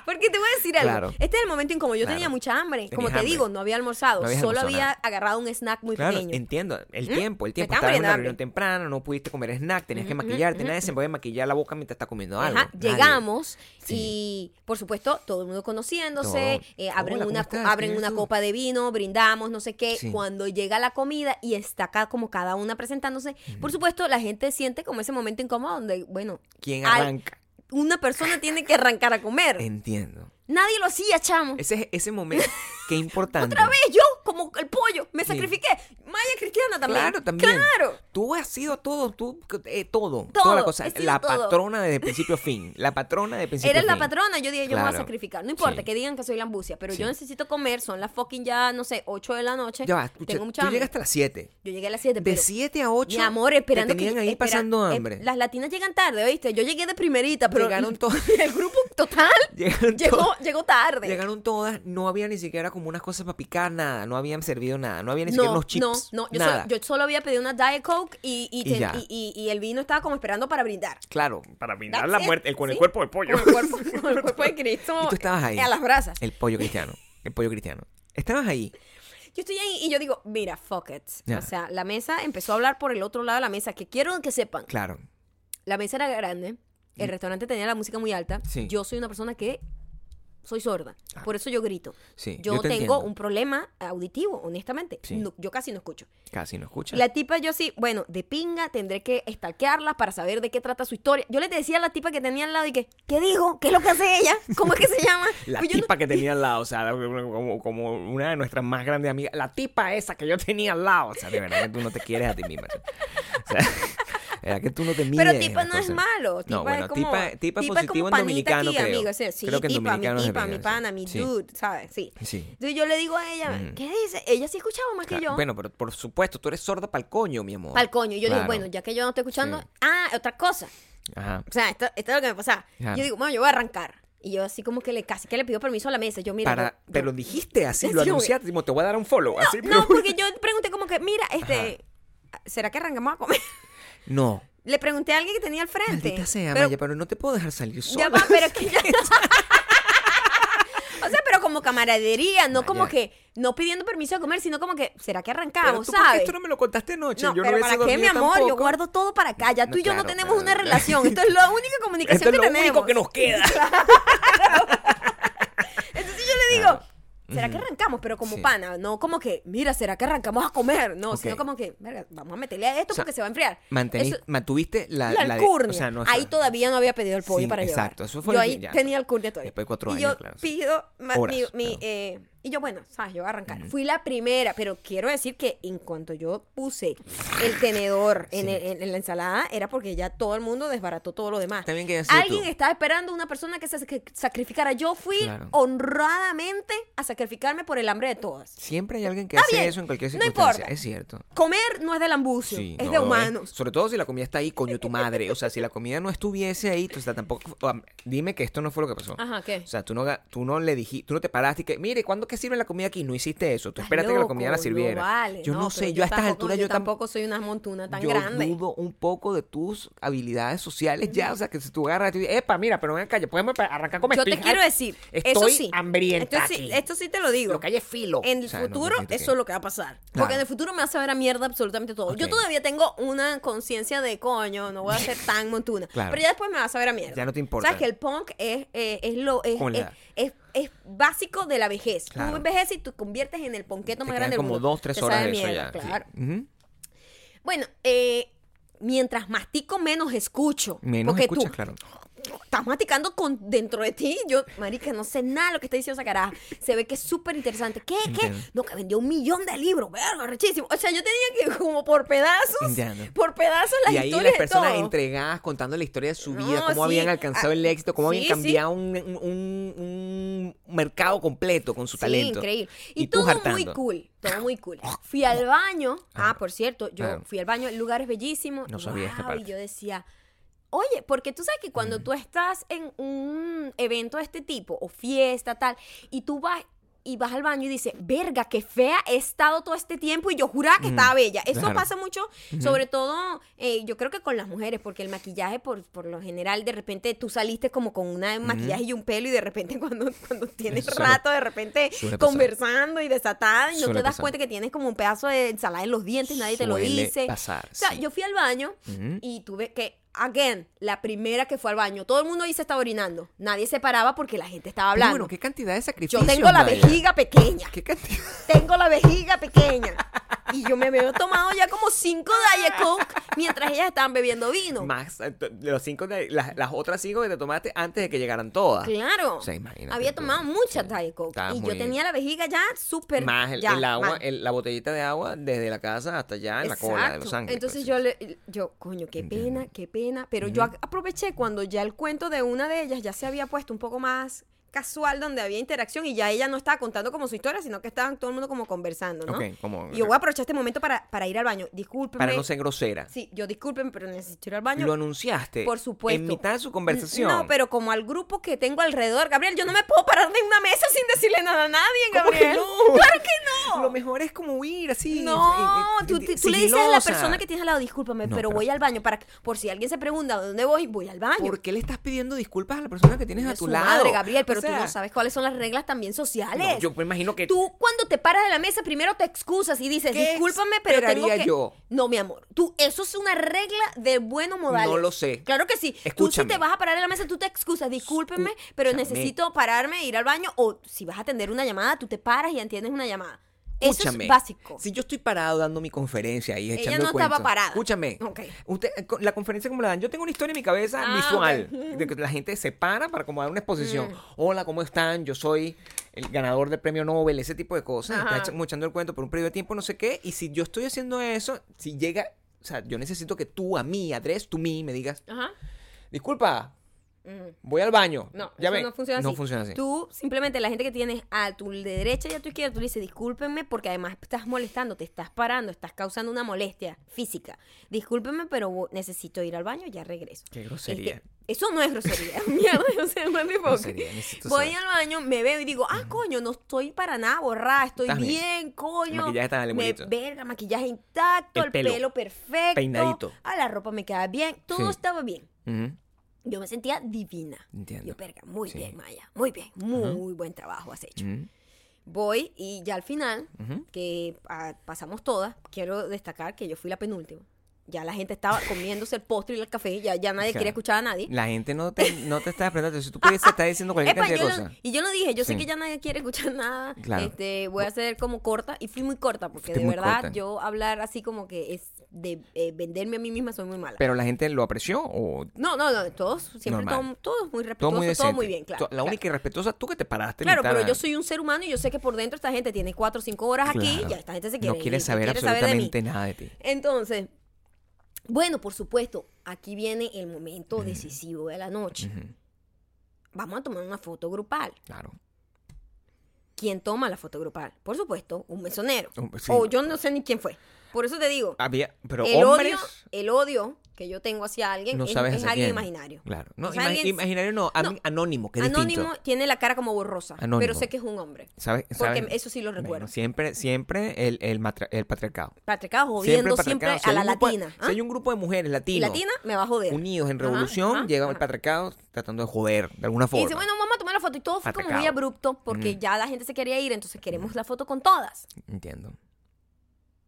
Porque te voy a decir algo. Claro. Este es el momento incómodo. Yo Claro. tenía mucha hambre. Como te hambre. digo, no había almorzado. No Solo había agarrado un snack muy Claro, pequeño. entiendo. El ¿Mm? tiempo, el tiempo. estaba Estabas en una reunión hambre. temprano, no pudiste comer snack, tenías que maquillarte. Nadie se puede maquillar la boca mientras está comiendo algo. Ajá, llegamos Sí. y por supuesto todo el mundo conociéndose, eh, abren Hola, ¿cómo una estás? abren ¿Quién una tú? copa de vino, brindamos, no sé qué. Sí. Cuando llega la comida y está acá como cada una presentándose, por supuesto la gente siente como ese momento incómodo donde, bueno, ¿Quién arranca? Una persona tiene que arrancar a comer. Entiendo. Nadie lo hacía, chamo. Ese, ese momento, qué importante. Otra vez yo, como el pollo, me sacrifiqué. Maya cristiana también. Claro, también. Claro. Tú has sido todo, tú, eh, todo, Todo, toda la cosa. La todo. patrona desde principio a fin. La patrona de principio Eres a la fin. patrona, yo dije, yo me voy a Claro. sacrificar. No importa Sí. que digan que soy la ambucia, pero Sí. yo necesito comer, son las fucking ya, no sé, 8 de la noche. Ya escucha, Tengo mucha tú llegaste a las 7. Yo llegué a las 7, De pero 7 a 8. mi amor, esperando te tenían que ahí espera- pasando eh, hambre. las latinas llegan tarde, ¿oíste? Yo llegué de primerita, pero Llegaron todas. el grupo total llegó, llegó tarde. Llegaron todas, no había ni siquiera como unas cosas para picar, nada, no habían servido nada, no había ni siquiera no, unos chips, no, no, yo nada. solo, yo solo había pedido una Diet Coke y, y, Y ten- ya. y- y- y el vino estaba como esperando para brindar. Claro, para brindar That's la it, muerte, el, con el cuerpo del pollo. Con el cuerpo, con el cuerpo de Cristo. Y tú estabas ahí. A las brasas. El pollo cristiano, el pollo cristiano. Estabas ahí. Yo estoy ahí y yo digo, mira, fuck it. O sea, la mesa empezó a hablar por el otro lado de la mesa, que quiero que sepan. Claro. La mesa era grande, el restaurante tenía la música muy alta. Sí. Yo soy una persona que soy sorda. Por eso yo grito. Sí, yo, yo te tengo entiendo. un problema auditivo, honestamente. Sí. No, yo casi no escucho. Casi no escuchas. La tipa, yo sí, bueno, de pinga, tendré que stalkearla para saber de qué trata su historia. Yo le decía a la tipa que tenía al lado y que, ¿qué dijo? ¿Qué es lo que hace ella? ¿Cómo es que se llama? La Pues no- tipa que tenía al lado, o sea, como, como una de nuestras más grandes amigas. La tipa esa que yo tenía al lado. O sea, de verdad que tú no te quieres a ti misma. O sea, verdad que tú no te mides. Pero en tipa no es malo. Tipa No, bueno, es como, tipa, tipa, tipa es positivo como en panita dominicano, aquí, creo. amigo. Sí, sí, creo que en tipa, mi dominicano es tipa, mi pana, mi Sí. dude, ¿sabes? Sí. Sí. Entonces yo le digo a ella, Mm. ¿qué dice? Ella sí escuchaba más que yo. Bueno, pero por supuesto, tú eres sorda para el coño, mi amor. Pa'l coño. Yo Claro. digo, bueno, ya que yo no estoy escuchando, Sí. ah, otra cosa. Ajá. O sea, esto, esto es lo que me pasa. Yo digo, bueno, yo voy a arrancar. Y yo así como que le casi que le pido permiso a la mesa. Yo, mira. Para, yo- yo- pero dijiste así, Sí, lo anunciaste, como te voy a dar un follow. así, No, porque yo pregunté como que, mira, este, ¿será que arrancamos a comer? No. Le pregunté a alguien que tenía al frente. Maldita sea, pero, Maya, pero no te puedo dejar salir sola. ya va, pero es que ya O sea, pero como camaradería, no como que, no pidiendo permiso de comer, sino como que, ¿será que Pero arrancamos, tú, ¿por qué sabes? esto no me lo contaste anoche? No, yo pero no ¿para qué, mi amor? Yo guardo todo para acá. Ya No, tú y yo no tenemos pero- una relación. Esto es la única comunicación Esto es que lo tenemos. único que nos queda. Entonces yo le digo, ¿será que arrancamos? Pero como Sí. pana, no como que, mira, ¿será que arrancamos a comer? No, sino como que, verga, vamos a meterle a esto O sea, porque se va a enfriar. Eso- mantuviste la, la la de- alcurnia. o sea, no, ahí todavía no había pedido el pollo Sí, para llevar. exacto, eso fue yo ahí ya. tenía alcurnia todavía. Después de cuatro y años, yo claro, pido Horas, mi, mi, claro. eh, y yo, bueno, sabes, yo voy a arrancar. Fui la primera, pero quiero decir que en cuanto yo puse el tenedor en, el- en- en la ensalada, era porque ya todo el mundo desbarató todo lo demás. Está bien que Alguien tú. estaba esperando una persona que se sac- sacrificara. Yo fui Claro. honradamente a sacrificarme por el hambre de todas. Siempre hay alguien que hace bien, eso en cualquier no circunstancia. importa. Es cierto. Comer no es del ambucio, Sí, es no de humanos. Sobre todo si la comida está ahí, coño, tu madre. O sea, si la comida no estuviese ahí, o sea, tampoco. dime que esto no fue lo que pasó. Ajá, ¿qué? O sea, tú no, tú no le dijiste, tú no te paraste y que, mire, ¿cuándo que sirven la comida aquí? No hiciste eso. Tú espérate que la comida la sirviera. No vale, yo no, sé, yo a estas tampoco- alturas yo, tam- tampoco soy una montuna tan yo grande. dudo un poco de tus habilidades sociales ya. O sea, que si tú agarras y dices, epa, mira, pero ven acá, podemos arrancar comer. Yo te quiero decir, Estoy eso sí, hambrienta esto sí, esto sí te lo digo. Lo que hay es filo. En el O sea, futuro, eso es lo que va a pasar. Claro. Porque en el futuro me va a saber a mierda absolutamente todo. Yo todavía tengo una conciencia de coño, no voy a ser tan montuna. Claro. Pero ya después me va a saber a mierda. Ya no te importa. Sabes que el punk es, eh, es lo es, Con es- es básico de la vejez. Claro. Tú envejeces y tú conviertes en el ponqueto más grande del como mundo. dos, tres Te horas de eso ya. sí. Claro. Bueno, eh, mientras mastico menos escucho. Menos porque escuchas, tú claro. Estás masticando con dentro de ti. Yo, marica, no sé nada de lo que está diciendo esa caraja. Se ve que es súper interesante. ¿Qué? ¿Qué? No, que vendió un millón de libros. Verga, rechísimo. O sea, yo tenía que como por pedazos, Entiendo. por pedazos las y ahí historias las personas de todo. entregadas contando la historia de su No, vida, cómo sí. habían alcanzado Ah, el éxito, cómo sí, habían cambiado un, un- un- un mercado completo con su Sí, talento. increíble. Y, todo muy cool, todo muy cool. Fui al baño. Ah, por cierto, yo fui al baño, el lugar es bellísimo. No sabía esta parte. Y yo decía, oye, porque tú sabes que cuando tú estás en un evento de este tipo, o fiesta, tal, y tú vas y vas al baño y dices, verga, qué fea he estado todo este tiempo y yo juraba que estaba bella. Eso claro. pasa mucho, sobre todo, eh, yo creo que con las mujeres, porque el maquillaje, por, por lo general, de repente tú saliste como con una maquillaje y un pelo y de repente cuando, cuando tienes rato, de repente conversando y desatada y no Suele te das pasar. cuenta que tienes como un pedazo de ensalada en los dientes, nadie te lo dice. pasar, O sea, sí. yo fui al baño y tuve que, again, la primera que fue al baño, todo el mundo ahí se estaba orinando. Nadie se paraba porque la gente estaba hablando. bueno, qué cantidad de sacrificios. yo tengo la Maya? vejiga pequeña. ¿Qué cantidad? Tengo la vejiga pequeña. Y yo me había tomado ya como cinco Diet Coke mientras ellas estaban bebiendo vino. Más eh, los cinco las, las otras cinco que te tomaste antes de que llegaran todas. Claro. O sea, imagínate Había tomado mucha Sí. Diet Coke. Estabas Y yo tenía la vejiga ya súper. Más el, ya, el agua, el- la botellita de agua desde la casa hasta allá en la cola de. Los Ángeles. Entonces pues, yo sí. le, yo, coño, qué pena, qué pena. Pero yo aproveché cuando ya el cuento de una de ellas ya se había puesto un poco más casual, donde había interacción y ya ella no estaba contando como su historia, sino que estaban todo el mundo como conversando, ¿no? Como- Y yo voy a aprovechar este momento para, para ir al baño. Discúlpenme. Para no ser grosera. Sí, yo disculpen, pero necesito ir al baño. Lo anunciaste. Por supuesto. En mitad de su conversación. No, pero como al grupo que tengo alrededor, Gabriel, yo no me puedo parar de una mesa sin decirle nada a nadie, ¿Cómo que Gabriel. no? Claro que no. Lo mejor es como huir así. No, eh, eh, tú, le dices a la persona que tienes al lado, discúlpame, No, pero, pero- voy al baño para por si alguien se pregunta dónde voy, voy al baño. ¿Por qué le estás pidiendo disculpas a la persona que tienes a tu su lado? madre, Gabriel, pero pero tú no sabes cuáles son las reglas también sociales. no, yo me imagino que Tú cuando te paras de la mesa primero te excusas y dices, ¿Qué discúlpame, pero tengo que... yo? No, mi amor, tú, eso es una regla de buenos modales. No lo sé. Claro que sí. Tú si Escúchame. te vas a parar de la mesa, tú te excusas, discúlpeme, pero Escúchame. necesito pararme, ir al baño, o si vas a atender una llamada, tú te paras y atiendes una llamada. Eso Escúchame. es básico. Si yo estoy parado dando mi conferencia ahí Ella echando no el cuento. estaba parada. Escúchame. Usted, la conferencia como la dan, yo tengo una historia en mi cabeza Ah, visual. De que la gente se para para como dar una exposición. Mm. Hola, ¿cómo están? Yo soy el ganador del premio Nobel, ese tipo de cosas. Ajá. Está echando el cuento por un periodo de tiempo, no sé qué. Y si yo estoy haciendo eso, si llega. O sea, yo necesito que tú a mí, address to me, me digas, Ajá. disculpa, Mm. voy al baño. No, ya eso ve. no funciona así. No funciona así. Tú, simplemente la gente que tienes a tu derecha y a tu izquierda, tú le dices, discúlpenme porque además estás molestando, te estás parando, estás causando una molestia física. Discúlpenme, pero necesito ir al baño, ya regreso. Qué grosería. Este, eso no es grosería. Mierda, o sea, what the fuck. Grosería, necesito Voy saber. al baño, me veo y digo, ah, coño, no estoy para nada borrada, estoy bien. bien, coño. El maquillaje está bien Me- bonito. Verga, maquillaje intacto, El el, pelo. pelo, perfecto. Peinadito. Ah, la ropa me queda bien, todo Sí. estaba bien. Ujú. Yo me sentía divina. Entiendo. Yo, verga, muy Sí. bien, Maya. Muy bien. Muy buen trabajo has hecho. Ujú. Voy y ya al final, que ah, pasamos todas, quiero destacar que yo fui la penúltima. Ya la gente estaba comiéndose el postre y el café, ya, ya nadie O sea, quería escuchar a nadie. La gente no te, no te está aprendiendo. Si tú pudieses estar diciendo cualquier Epa, cantidad de yo lo- cosas. y yo lo dije, yo sé que ya nadie quiere escuchar nada. Claro. Este, voy a ser como corta y fui muy corta porque Fuiste de verdad corta. yo hablar así como que es de eh, venderme a mí misma soy muy mala. Pero la gente lo apreció o no, no, no, todos siempre Normal. todo, todos muy todo respetuosos, muy todo, muy bien, claro. La claro. única irrespetuosa tú que te paraste. Claro, pero a- yo soy un ser humano y yo sé que por dentro esta gente tiene cuatro o cinco horas aquí Claro. y ya esta gente se quiere No quiere ir, saber quiere absolutamente nada de ti. Entonces, bueno, por supuesto, aquí viene el momento decisivo de la noche. Vamos a tomar una foto grupal. Claro. ¿Quién toma la foto grupal? Por supuesto, un mesonero. Sí. O yo no sé ni quién fue. Por eso te digo, Había, pero el hombres. odio, el odio que yo tengo hacia alguien no es, sabes es hacia alguien quién. imaginario. Claro. No, O sea, ima- alguien- imaginario no, anónimo, que es Anónimo distinto. tiene la cara como borrosa, Anónimo. pero sé que es un hombre. ¿Sabes? Porque ¿sabes? eso sí lo Bueno, recuerdo. siempre, siempre el, el, patriarcado. Patriarcado jodiendo siempre. Si a la grupo latina. Si hay un grupo de mujeres Y latinos latina me va a joder. unidos en Ajá, revolución, ajá, llega el ajá. patriarcado tratando de joder de alguna Y forma. dice, bueno, vamos a tomar la foto. Y todo fue como muy abrupto porque ya la gente se quería ir, entonces queremos la foto con todas. Entiendo.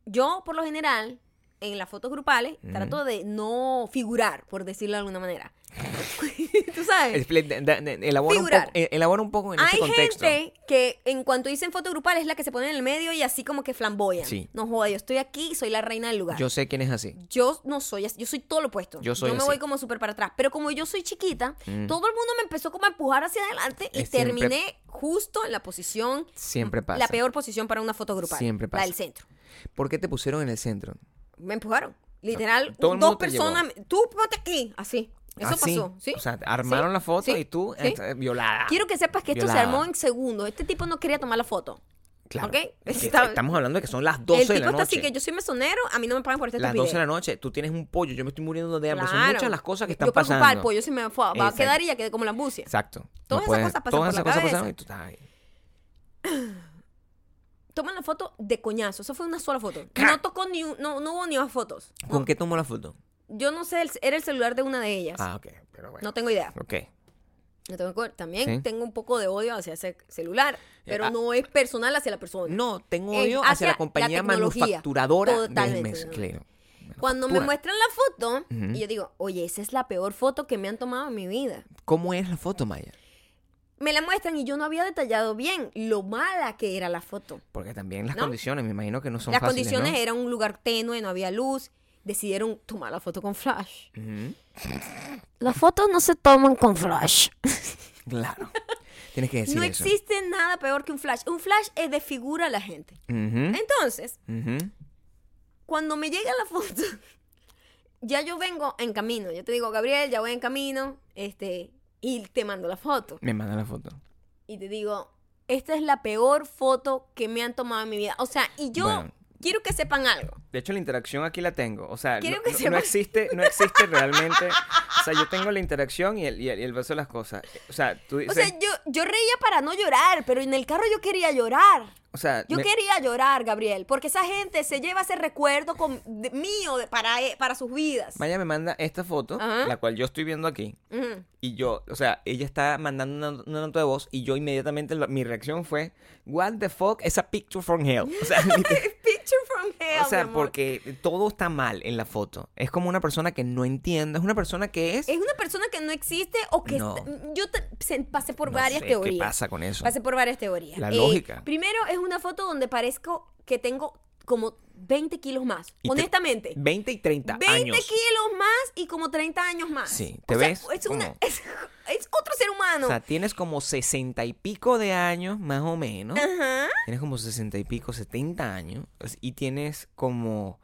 Yo, por lo general, en las fotos grupales, trato de no figurar, por decirlo de alguna manera. Tú sabes. Elabora un, Figurar. poco, eh, elabora un poco en Hay ese contexto. gente que en cuanto dicen foto grupal es la que se pone en el medio y así como que flamboyan. Sí. No joda, yo estoy aquí y soy la reina del lugar. Yo sé quién es así. Yo no soy así, yo soy todo lo opuesto. Yo soy me así. voy como súper para atrás. Pero como yo soy chiquita, Mm. todo el mundo me empezó como a empujar hacia adelante y siempre- terminé justo en la posición, Siempre pasa. la peor posición para una foto grupal. Siempre pasa. La del centro. ¿Por qué te pusieron en el centro? Me empujaron. Literal, Todo dos personas. Tú ponte aquí, así. Eso Así. pasó, ¿sí? O sea, armaron Sí, la foto sí, y tú eh, violada. Quiero que sepas que esto se armó en segundos. Este tipo no quería tomar la foto. Claro. Está- Estamos hablando de que son las el 12 tipo de la está noche. así que yo soy mesonero, a mí no me pagan por este Las 12 de la noche, tú tienes un pollo, yo me estoy muriendo de hambre. Son muchas las cosas que están yo pasando. el pollo se me fue, va a quedar y ya quedé como la ambucia. Exacto. Todas esas puedes- cosas pasan todas por esas la cosas cabeza. pasaron y tú estás ahí. Toman la foto de coñazo. Eso fue una sola foto. No tocó ni un- no, no hubo ni más fotos. No. ¿Con qué tomó la foto? Yo no sé, era el celular de una de ellas. Ah, ok. Pero bueno. No tengo idea. Ok. No tengo. También Sí. tengo un poco de odio hacia ese celular, pero ah. no es personal hacia la persona. No, tengo Eh, odio hacia, hacia la compañía manufacturadora del mes. Claro. Cuando me muestran la foto, y yo digo, oye, esa es la peor foto que me han tomado en mi vida. ¿Cómo es la foto, Maya? Me la muestran y yo no había detallado bien lo mala que era la foto. Porque también las ¿No? condiciones, me imagino que no son Las fáciles, condiciones ¿no? eran un lugar tenue, no había luz. Decidieron tomar la foto con flash. Las fotos no se toman con flash. Claro. Tienes que decir no eso. existe nada peor que un flash. Un flash es desfigura a la gente. Entonces, cuando me llega la foto, ya yo vengo en camino. Yo te digo, Gabriel, ya voy en camino. Este, y te mando la foto. Me manda la foto. Y te digo, esta es la peor foto que me han tomado en mi vida. O sea, y yo Bueno. quiero que sepan algo. De hecho, la interacción aquí la tengo. O sea, Quiero no, que no- sepas- no existe, no existe realmente. O sea, yo tengo la interacción y el, y el, y el verso de las cosas. O sea, tú O dices, sea, yo, yo reía para no llorar, pero en el carro yo quería llorar. O sea, Yo me- quería llorar, Gabriel, porque esa gente se lleva ese recuerdo con, de- mío de- para, e- para sus vidas. Maya me manda esta foto, Ajá. la cual yo estoy viendo aquí. Y yo, o sea, ella está mandando una, una nota de voz y yo inmediatamente, mi reacción fue, What the fuck is a picture from hell? O sea, Picture from hell, o sea mi amor. porque todo está mal en la foto. Es como una persona que no entiende, es una persona que es... Es una persona que no existe o que No. está- yo te- pasé por No varias sé teorías. ¿Qué pasa con eso? Pasé por varias teorías. La Eh, lógica. Primero es una foto donde parezco que tengo como 20 kilos más. Y te- honestamente. 20 y 30 20 años. kilos más y como 30 años más. Sí, O ¿te sea, ves Es, una- es, es otro ser humano. O sea, tienes como 60 y pico de años, más o menos. Ajá. Tienes como 60 y pico, 70 años. Y tienes como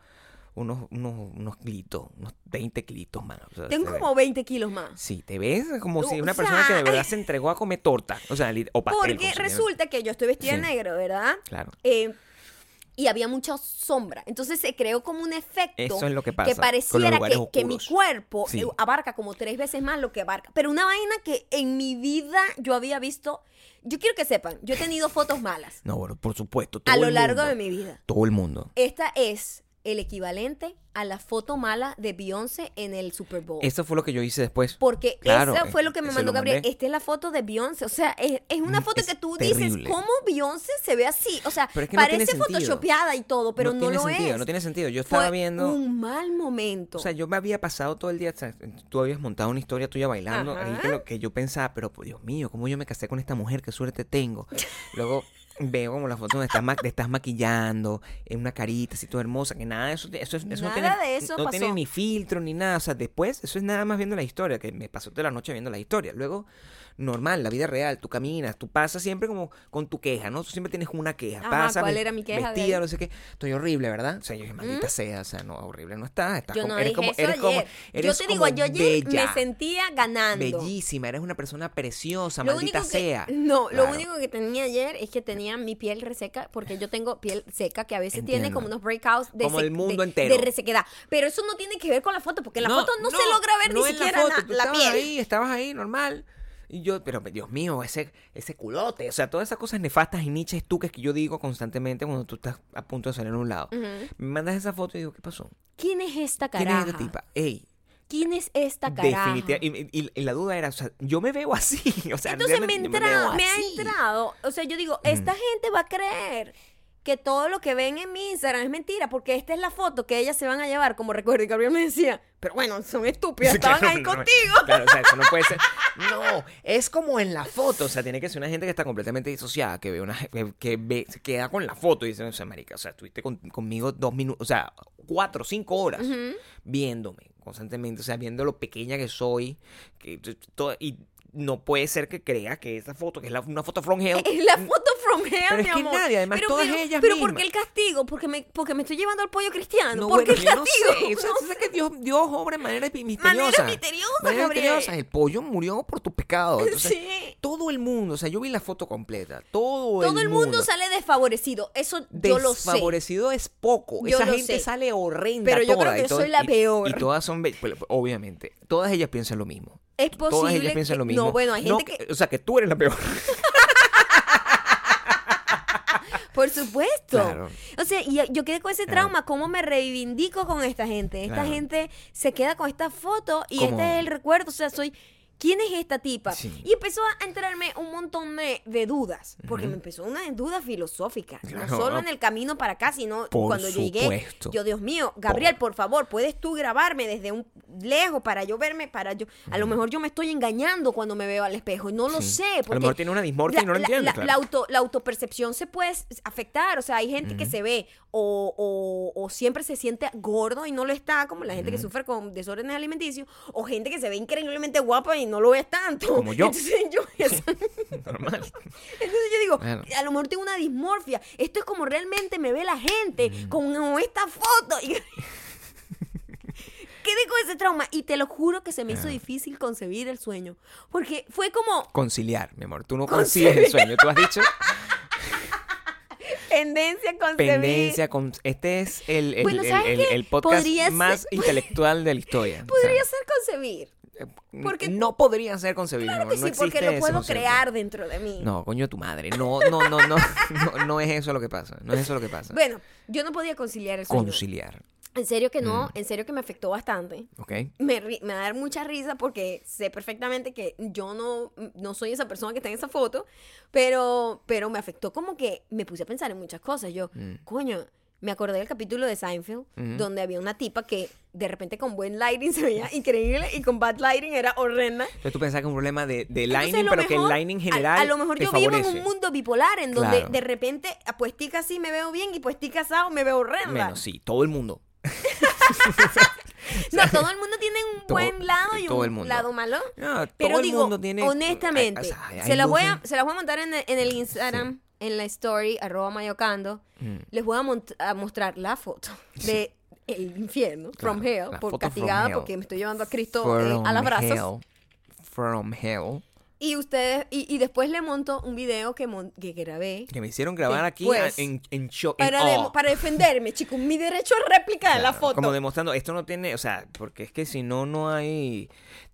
unos, unos, unos kilitos, unos 20 kilitos más. O sea, Tengo como 20 kilos más. Sí, te ves como si O una sea, persona que de verdad se entregó a comer torta. O sea, o pastel. Porque resulta que yo estoy vestida de Sí. negro, ¿verdad? Claro. Eh, y había mucha sombra. Entonces se creó como un efecto Eso es lo que pasa los pareciera que, que mi cuerpo Sí. eh, abarca como tres veces más lo que abarca. Pero una vaina que en mi vida yo había visto. Yo quiero que sepan, yo he tenido fotos malas No, bueno, por supuesto. a lo el largo de mi vida. Todo el mundo. Esta es el equivalente a la foto mala de Beyoncé en el Super Bowl. Eso fue lo que yo hice después. Porque Claro, esa fue lo que me eso mandó Gabriel. Esta es la foto de Beyoncé. O sea, es, es una Mm, foto es que tú terrible. dices, ¿cómo Beyoncé se ve así? O sea, Pero es que no tiene parece photoshopeada y todo, pero no, tiene lo sentido, es. No tiene sentido. Yo Fue estaba viendo. un mal momento. O sea, yo me había pasado todo el día, tú habías montado una historia tuya bailando, ahí que, lo que yo pensaba, pero pues, Dios mío, ¿cómo yo me casé con esta mujer? ¿Qué suerte tengo? Luego veo como la foto donde estás, ma- te estás maquillando, en una carita así toda hermosa, que nada de eso, eso, eso no Nada tiene, de eso no tiene ni filtro ni nada, o sea, después eso es nada más viendo la historia, que me pasó toda la noche viendo la historia. Luego, normal, la vida real, tú caminas, tú pasas siempre como con tu queja, ¿no? Tú siempre tienes una queja, Ajá, pasas ¿cuál era mi queja de vestida, él? no sé qué, estoy horrible, ¿verdad? O sea, yo dije, maldita sea, o sea, no, horrible no está, estás yo como, no eres dije como, eso eres como, eres yo te digo, como yo ayer bella. me sentía ganando. Bellísima, eres una persona preciosa, Lo maldita único que, sea. No, lo único que tenía ayer es que tenía mi piel reseca, porque yo tengo piel seca que a veces tiene como unos breakouts de, Como el mundo de- entero. de resequedad. Pero eso no tiene que ver con la foto, porque en la No, foto no, se logra ver ni siquiera la, na- foto, tú la, estabas piel. ahí, estabas ahí, normal. Y yo, pero Dios mío, ese, ese culote, o sea, todas esas cosas nefastas y niches tú que yo digo constantemente cuando tú estás a punto de salir a un lado. Me mandas esa foto y digo, ¿qué pasó? ¿Quién es esta ¿Quién caraja? es esta tipa? Ey, ¿Quién es esta caraja? definitivamente. Y, y- y la duda era, o sea, yo me veo así. O sea, Entonces me, entra- veo me ha entrado, o sea, yo digo, esta gente va a creer que todo lo que ven en mi Instagram es mentira, porque esta es la foto que ellas se van a llevar, como recuerdo, y Gabriel me decía, pero bueno, son estúpidas, estaban ahí no, contigo. Claro, o sea, eso no puede ser. No, es como en la foto. O sea, tiene que ser una gente que está completamente disociada, que ve una que, que ve, se queda con la foto y dice, o sea, marica, o sea, estuviste con- conmigo dos minutos, o sea, cuatro, cinco horas viéndome constantemente, o sea, viendo lo pequeña que soy, que todo, y no puede ser que crea que esa foto, que es la- una foto from hell, Es la foto from hell, Pero es que amor. nadie, además, pero, todas pero, ellas Pero mismas. ¿por qué el castigo? Porque me, porque me estoy llevando al pollo cristiano. No, ¿Por qué bueno, el no castigo? O sea, que Dios, Dios obra de manera misteriosa. Maneras Gabriel. misteriosas. El pollo murió por tu pecado. Entonces, Sí. Todo el mundo, o sea, yo vi la foto completa. Todo, Todo el mundo sale desfavorecido. Eso yo lo sé. Desfavorecido es poco. Yo Esa gente sé. sale horrenda Pero yo toda, creo que y yo soy la y- peor. Y todas son, pues, obviamente, todas ellas piensan lo mismo. Es Todas posible ellas piensan que- lo mismo. No, bueno, hay No gente que... O sea, que tú eres la peor. Por supuesto. Claro. O sea, y yo quedé con ese trauma. ¿Cómo me reivindico con esta gente? Esta Claro. gente se queda con esta foto y ¿Cómo? este es el recuerdo. O sea, soy. ¿Quién es esta tipa? Sí. Y empezó a entrarme un montón de, de dudas. Porque me empezó una duda filosófica. Claro. No solo en el camino para acá, sino Por cuando llegué. supuesto. Yo, Dios mío, Gabriel, por favor, ¿puedes tú grabarme desde un lejos para yo verme? Para yo. A lo mejor yo me estoy engañando cuando me veo al espejo. No lo Sí. sé. A lo Porque mejor tiene una dismorfia y no lo la- entiende, la- claro. la auto, la autopercepción se puede afectar. O sea, hay gente que se ve o, o- o siempre se siente gordo y no lo está, como la gente que sufre con desórdenes alimenticios, o gente que se ve increíblemente guapa y no lo es tanto. Como yo. Entonces yo, eso- Normal. entonces yo digo, Bueno. a lo mejor tengo una dismorfia. Esto es como realmente me ve la gente con esta foto. Y- Quedé con ese trauma y te lo juro que se me hizo difícil concebir el sueño. Porque fue como Conciliar, mi amor. Tú no consigues el sueño. Tú has dicho tendencia a concebir. pendencia. Con... Este es el, el, Bueno, el- ¿sabes el- podcast Podría ser- más intelectual de la historia. O sea, Podría ser concebir. Porque- no podría ser concebible. Claro que no sí, porque lo puedo crear dentro de mí. No, coño, tu madre. No, no, no, no, no, no es eso lo que pasa. No es eso lo que pasa. Bueno, yo no podía conciliar el sueño. Conciliar, En serio que Mm. no, en serio que me afectó bastante. ¿ok? Me, me da mucha risa porque sé perfectamente que yo no, no soy esa persona que está en esa foto, pero, pero me afectó como que me puse a pensar en muchas cosas. Yo, Mm. coño, me acordé del capítulo de Seinfeld, donde había una tipa que de repente con buen lighting se veía increíble y con bad lighting era horrenda. Entonces tú pensás que es un problema de, de lighting, pero que el lighting general A, lo mejor te yo vivo en un mundo bipolar en donde Claro. de repente, ah, pues tica así me veo bien y pues tica asado me veo horrenda. Sí, todo el mundo. No, todo el mundo tiene un Todo- buen lado y un lado malo. No, Pero todo el digo, mundo tiene. honestamente, o sea, hay- se, las voy a, se las voy a montar en el, en el Instagram, en la story, arroba mayocando. Mm. Les voy a, a mostrar la foto de el infierno, from hell, por castigada hell. porque me estoy llevando a Cristo eh, a las brazos. From hell. Y ustedes, y, y después le monto un video que, mon- que grabé Que me hicieron grabar aquí Después, a- en, en para, de- para defenderme, chicos, mi derecho a réplica de la foto. Como demostrando, esto no tiene, o sea, porque es que si no, no hay...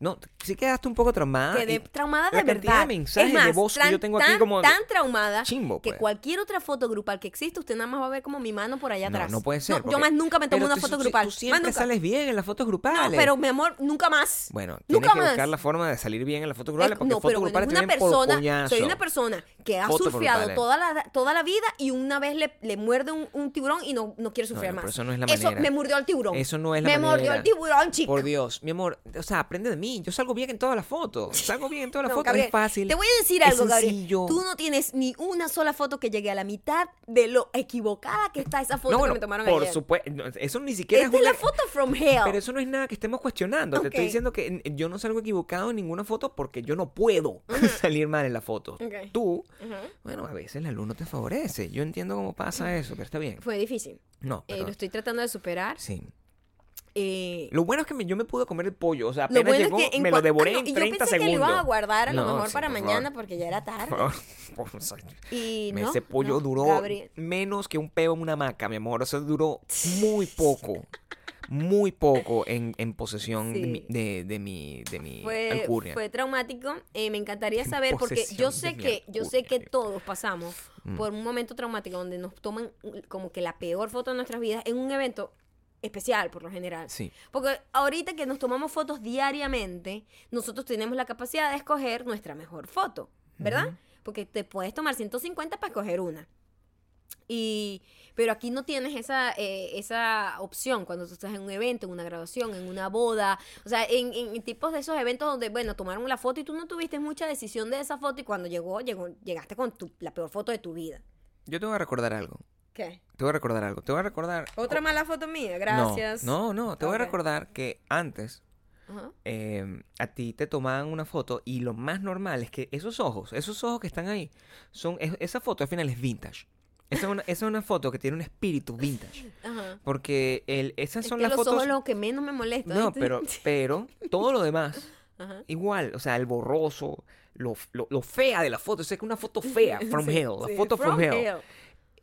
No, sí quedaste un poco traumada. Quedé traumada la de cantidad verdad. de mensajes es más, de voz que tan- yo tengo aquí tan- como... tan traumada chimbo, que pues. cualquier otra foto grupal que exista, usted nada más va a ver como mi mano por allá No, atrás. no puede ser. yo más nunca me tomo una tú- foto grupal. Tú siempre nunca. sales bien en las fotos grupales. No, pero mi amor, nunca más. Bueno, Nunca tienes que más. buscar la forma de salir bien en las fotos Es- grupales porque no, fotos pero bueno, grupales es una persona, soy una persona que ha Fotos surfeado grupales. toda la, toda la vida y una vez le, le muerde un, un tiburón y no, no quiere no, más. pero eso no es la Eso manera. me mordió el tiburón. Eso no es la Me mordió manera. el tiburón, chico. Por Dios, mi amor, o sea, aprende de mí. Yo salgo bien en todas las fotos. Salgo bien en todas las No, fotos. Gabriel, es fácil. Te voy a decir algo, Gabriel. Tú no tienes ni una sola foto que llegue a la mitad de lo equivocada que está esa foto no, bueno, que me tomaron por ayer. supuesto. Eso ni siquiera Esta es una... la foto from hell. Pero eso no es nada que estemos cuestionando. Te estoy diciendo que yo no salgo equivocado en ninguna foto porque yo no puedo salir mal en la foto. Ok. Tú, Ujú. bueno, a veces la luz no te favorece. Yo entiendo cómo pasa eso, pero está bien. Fue difícil. No, Eh, lo estoy tratando de superar. sí. Eh, Lo bueno es que me- yo me pude comer el pollo. O sea, lo apenas bueno llegó, es que en me lo devoré Ah, no, en y 30 yo pensé segundos. que lo iban a guardar a lo No, mejor sí, para mañana favor. porque ya era tarde. Y Me- no, Ese pollo duró Gabriel. menos que un peo en una hamaca, mi amor. O sea, duró muy poco. Muy poco en, en posesión de, mi, de, de mi, de mi Fue, alcurnia. fue traumático. Eh, me encantaría En saber porque yo sé que yo sé que todos pasamos Mm. por un momento traumático donde nos toman como que la peor foto de nuestras vidas en un evento especial por lo general. Sí. Porque ahorita que nos tomamos fotos diariamente, nosotros tenemos la capacidad de escoger nuestra mejor foto, ¿verdad? Porque te puedes tomar 150 para escoger una. Y, pero aquí no tienes esa, eh, esa opción cuando tú estás en un evento, en una graduación, en una boda. O sea, en, en tipos de esos eventos donde, bueno, tomaron la foto y tú no tuviste mucha decisión de esa foto y cuando llegó, llegó llegaste con tu, la peor foto de tu vida. Yo te voy a recordar algo. ¿Qué? Te voy a recordar algo. Te voy a recordar. Otra mala foto mía, gracias. No, no, no. Te voy Ok. a recordar que antes Ajá. eh, a ti te tomaban una foto y lo más normal es que esos ojos, esos ojos que están ahí, son es- esa foto al final es vintage. Esa es una, esa es una foto que tiene un espíritu vintage. Ajá. Porque el, esas Es son que las los fotos... ojos lo que menos me molesta. No, pero, pero todo lo demás, Ajá. igual, o sea, el borroso, lo, lo, lo fea de la foto, o sea, que una foto fea, from Sí, hell, la sí, foto from, hell. hell.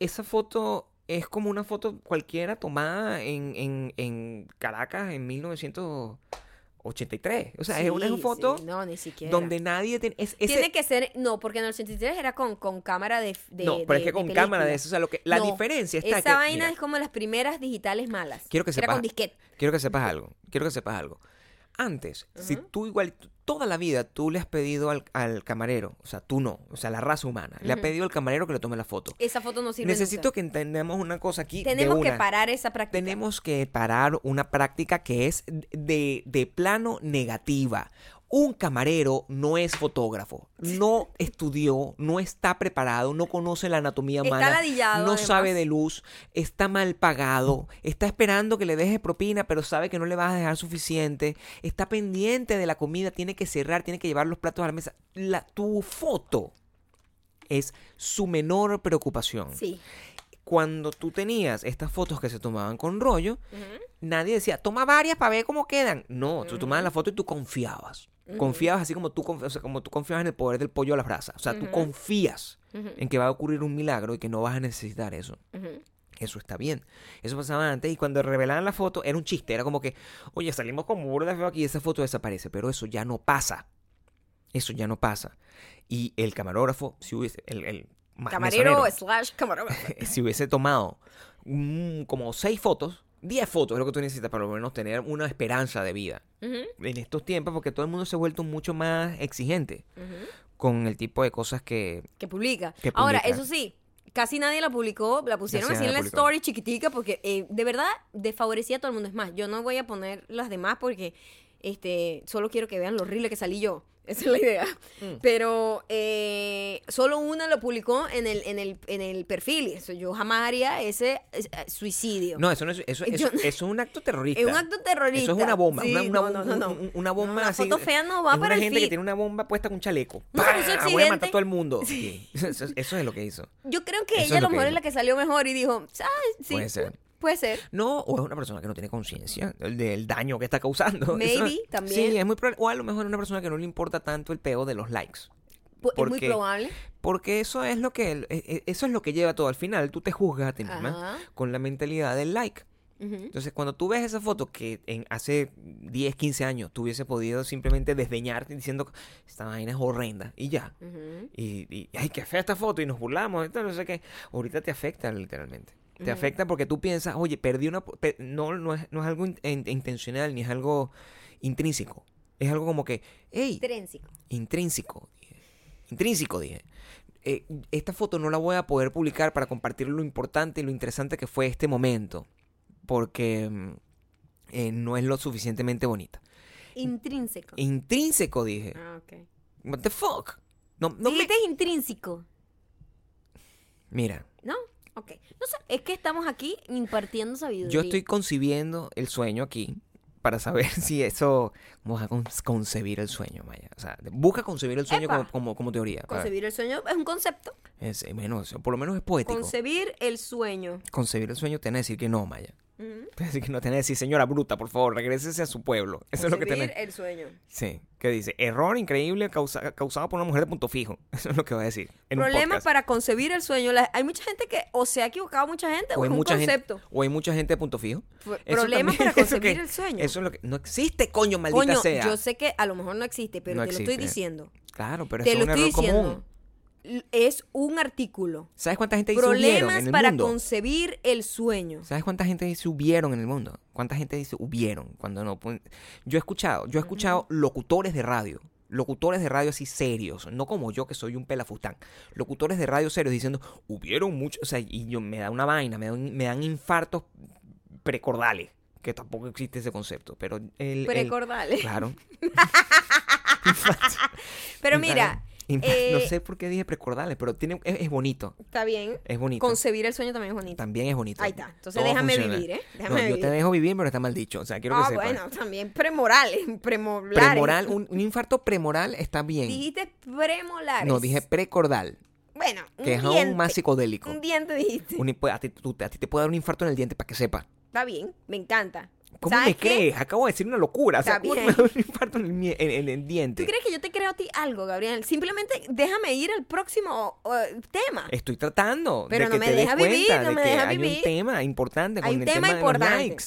Esa foto es como una foto cualquiera tomada en, en, en Caracas en 1983. O sea, es una foto sí, no, ni siquiera. donde nadie tiene... Es, ese- Tiene que ser, no, porque en el 83 era con, con cámara de, de no, pero es que de con cámara de eso, o sea, lo que, la No, diferencia está Esa que... vaina mira, es como las primeras digitales malas. Quiero que Era sepas- con disquete. Quiero que sepas algo. Quiero que sepas algo. Antes, si tú igual, toda la vida tú le has pedido al, al camarero, o sea, tú no, o sea, la raza humana, le ha pedido al camarero que le tome la foto. Esa foto no sirve Necesito nunca. que entendamos una cosa aquí. de Tenemos que parar esa práctica. Tenemos que parar una práctica que es de, de plano negativa. Un camarero no es fotógrafo, no estudió, no está preparado, no conoce la anatomía Está humana, no además. sabe de luz, está mal pagado, está esperando que le deje propina, pero sabe que no le vas a dejar suficiente, está pendiente de la comida, tiene que cerrar, tiene que llevar los platos a la mesa. La, tu foto es su menor preocupación Sí. cuando tú tenías estas fotos que se tomaban con rollo, nadie decía, toma varias para ver cómo quedan. No, tú tomabas la foto y tú confiabas. Confiabas así como tú, o sea, como tú confiabas en el poder del pollo a las brasas. O sea, tú confías en que va a ocurrir un milagro y que no vas a necesitar eso. Eso está bien. Eso pasaba antes y cuando revelaban la foto era un chiste. Era como que, oye, salimos como burda feo aquí y esa foto desaparece. Pero eso ya no pasa. Eso ya no pasa. Y el camarógrafo, si hubiese, el, el ma- Camarero mesonero, slash camarógrafo. si hubiese tomado como seis fotos, 10 fotos es lo que tú necesitas para por lo menos tener una esperanza de vida. En estos tiempos, porque todo el mundo se ha vuelto mucho más exigente con el tipo de cosas que... Que publica. Que Ahora, eso sí, casi nadie la publicó, la pusieron Casi así en la story chiquitica porque eh, de verdad desfavorecía a todo el mundo. Es más, yo no voy a poner las demás porque este solo quiero que vean lo horrible que salí yo. Esa es la idea. Mm. Pero eh, solo una lo publicó en el, en el, en el perfil. Eso, yo jamás haría ese eh, suicidio. No, eso no es... Eso, eso, Yo- eso es un acto terrorista. es un acto terrorista. Eso es una bomba. Sí, una, una, no, no, no, no. un- una bomba así. foto fea no va es para una el gente que feed. tiene una bomba puesta con un chaleco. Eso es Voy a matar a todo el mundo. Sí. Eso, eso es lo que hizo. Yo creo que ella a lo que mejor es la que salió mejor y dijo, ¿sabes? Sí, Puede ser. Puede ser. No, o es una persona que no tiene conciencia del, del daño que está causando. Maybe, Eso- también. Sí, es muy probable. O a lo mejor es una persona que no le importa tanto el peo de los likes. Pu- Es muy Porque- probable. Porque eso es lo que e- e- eso es lo que lleva todo. Al final, tú te juzgas a ti misma Ajá. con la mentalidad del like. Entonces, cuando tú ves esa foto que en hace 10, 15 años tú hubiese podido simplemente desdeñarte diciendo esta vaina es horrenda y ya. Y, y, ay, qué fea esta foto y nos burlamos, y tal, no sé qué. Ahorita te afecta literalmente. Te afecta porque tú piensas, oye, perdí una... no, no, es, no es algo in- in- intencional ni es algo intrínseco. Es algo como que, hey, Intrínseco. intrínseco. dije. Intrínseco, dije. Eh, esta foto no la voy a poder publicar para compartir lo importante y lo interesante que fue este momento. Porque mm, eh, no es lo suficientemente bonita. Intrínseco. Intrínseco, dije. Ah, ok. What the fuck? No, no me- Dijiste intrínseco, Mira, ¿no? Ok. No sé, es que estamos aquí impartiendo sabiduría. yo estoy concibiendo el sueño aquí para saber si eso... Vamos a con- concebir el sueño, Maya. O sea, busca concebir el sueño como, como, como teoría. Concebir el sueño es un concepto. es- bueno, eso por lo menos es poético. Concebir el sueño. concebir el sueño te van a decir que no, Maya. Ujú. Te van a decir que no, te van a decir, señora bruta, por favor, regrésese a su pueblo. Eso es lo que tenés. el sueño. Sí, ¿qué dice? Error increíble causa- causado por una mujer de punto fijo. Eso es lo que va a decir. Problemas para concebir el sueño. La- hay mucha gente que o se ha equivocado mucha gente o, o hay es un mucha concepto. gente o hay mucha gente de punto fijo. Problemas para concebir que- el sueño. Eso es lo que no existe, coño, maldita Coño, sea. yo sé que a lo mejor no existe, pero No te lo estoy diciendo. Claro, pero Te eso lo es un estoy error diciendo. común. Es un artículo. ¿Sabes cuánta gente Problemas en el para mundo? concebir el sueño. ¿Sabes cuánta gente dice hubieron en el mundo? ¿Cuánta gente dice hubieron cuando no? Yo he escuchado, yo he escuchado locutores de radio, locutores de radio así serios, no como yo que soy un pelafustán, locutores de radio serios diciendo hubieron muchos, o sea, y yo me da una vaina, me, da un- me dan infartos precordales, que tampoco existe ese concepto, pero el, el- Precordales. claro. Pero mira, eh, no sé por qué dije precordales, pero tiene, es, es bonito, está bien. es bonito. Concebir el sueño también es bonito. También es bonito. Ahí está. Entonces Todo déjame funciona. vivir, ¿eh? No, Déjame yo vivir. te dejo vivir, pero está mal dicho. O sea, quiero que ah, sepas. bueno, también premorales. Premolares. Premoral, un, un infarto premoral está bien. Dijiste premolares. No, dije precordal, Bueno, un que es diente. aún más psicodélico. Un diente dijiste. Un- a, ti, tú- a ti te puede dar un infarto en el diente para que sepa. Está bien, me encanta. ¿Cómo ¿Sabes me qué? crees? Acabo de decir una locura. O sea, ¿cómo me un infarto en el, mie- en- en el diente? ¿Tú crees que yo te creo a ti algo, Gabriel? Simplemente déjame ir al próximo uh, tema. Estoy tratando Pero de no que me te des deja vivir, cuenta no de me que deja hay vivir. un tema importante con Hay un el tema tema, de importante. los likes.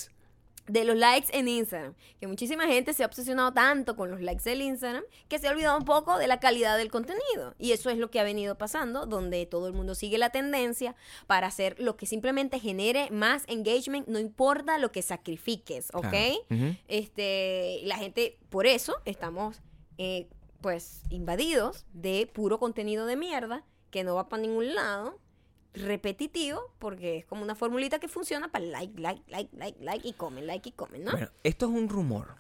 De los likes en Instagram. Que muchísima gente se ha obsesionado tanto con los likes del Instagram que se ha olvidado un poco de la calidad del contenido. Y eso es lo que ha venido pasando, donde todo el mundo sigue la tendencia para hacer lo que simplemente genere más engagement, no importa lo que sacrifiques, ¿ok? Claro. Este, la gente, por eso estamos, eh, pues, invadidos de puro contenido de mierda que no va para ningún lado, repetitivo, porque es como una formulita que funciona para like, like, like, like, like y comen, like y comen, ¿no? Bueno, esto es un rumor.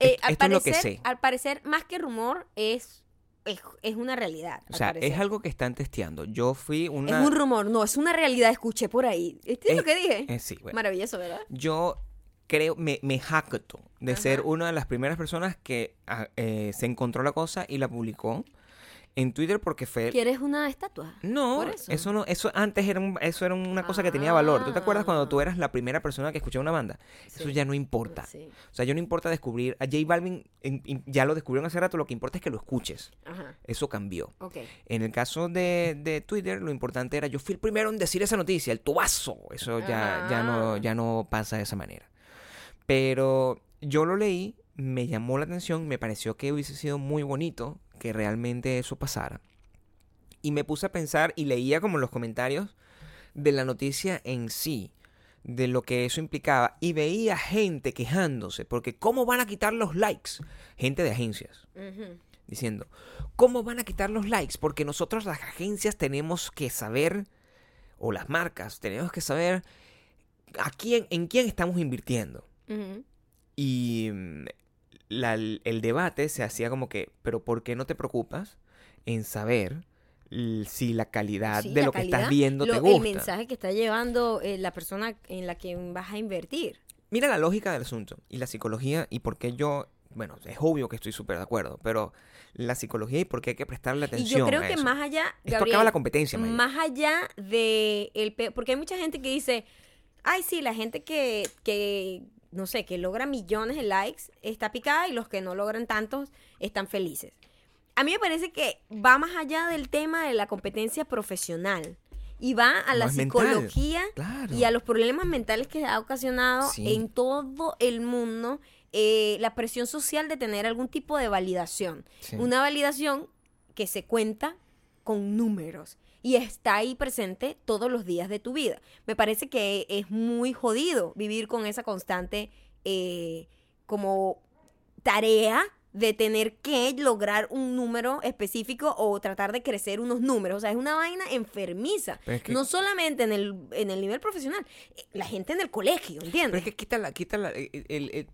Eh, esto- al, esto es lo parecer, que sé. al parecer, más que rumor, es, es, es una realidad. O sea, parecer. es algo que están testeando. Yo fui una... Es un rumor, no, es una realidad, escuché por ahí. ¿Esto es lo que dije? eh, sí, bueno. Maravilloso, ¿verdad? yo creo, me, me jacto de Ajá. ser una de las primeras personas que ah, eh, se encontró la cosa y la publicó En Twitter porque fue... ¿Quieres una estatua? No, eso. eso. no, eso antes era, un- eso era una cosa que tenía valor. ¿Tú te acuerdas cuando tú Ah. eras la primera persona que escuchaba una banda? Eso ya no importa. Sí. O sea, ya no importa descubrir. A J Balvin en- en- ya lo descubrieron hace rato, lo que importa es que lo escuches. Ajá. Eso cambió. En el caso de, de Twitter, lo importante era yo fui el primero en decir esa noticia, el tubazo. Eso ya, ya, no, ya no pasa de esa manera. Pero yo lo leí, me llamó la atención, me pareció que hubiese sido muy bonito que realmente eso pasara. Y me puse a pensar y leía como los comentarios de la noticia en sí, de lo que eso implicaba. Y veía gente quejándose, porque ¿cómo van a quitar los likes? Gente de agencias diciendo, ¿cómo van a quitar los likes? Porque nosotros las agencias tenemos que saber, o las marcas, tenemos que saber a quién, en quién estamos invirtiendo. Y la- el debate se hacía como que, pero ¿por qué no te preocupas en saber si la calidad Sí, de la lo que estás viendo lo- te gusta? El mensaje que está llevando eh, la persona en la que vas a invertir. Mira la lógica del asunto y la psicología y por qué yo, bueno, es obvio que estoy súper de acuerdo, pero la psicología y por qué hay que prestarle Y atención yo creo a que eso. más allá, Esto Gabriel, acaba la competencia, más allá de el porque hay mucha gente que dice, ay sí, la gente que, que no sé, que logra millones de likes está picada y los que no logran tantos están felices. A mí me parece que va más allá del tema de la competencia profesional y va a la mental. psicología Claro. y a los problemas mentales que ha ocasionado Sí. en todo el mundo eh, la presión social de tener algún tipo de validación. Sí. Una validación que se cuenta con números y está ahí presente todos los días de tu vida. Me parece que es muy jodido vivir con esa constante eh, como tarea de tener que lograr un número específico o tratar de crecer unos números. O sea, es una vaina enfermiza. Pero es que- No solamente en el, en el nivel profesional, eh, la gente en el colegio, ¿entiendes? Pero es que quítala, quítala. el- el- el-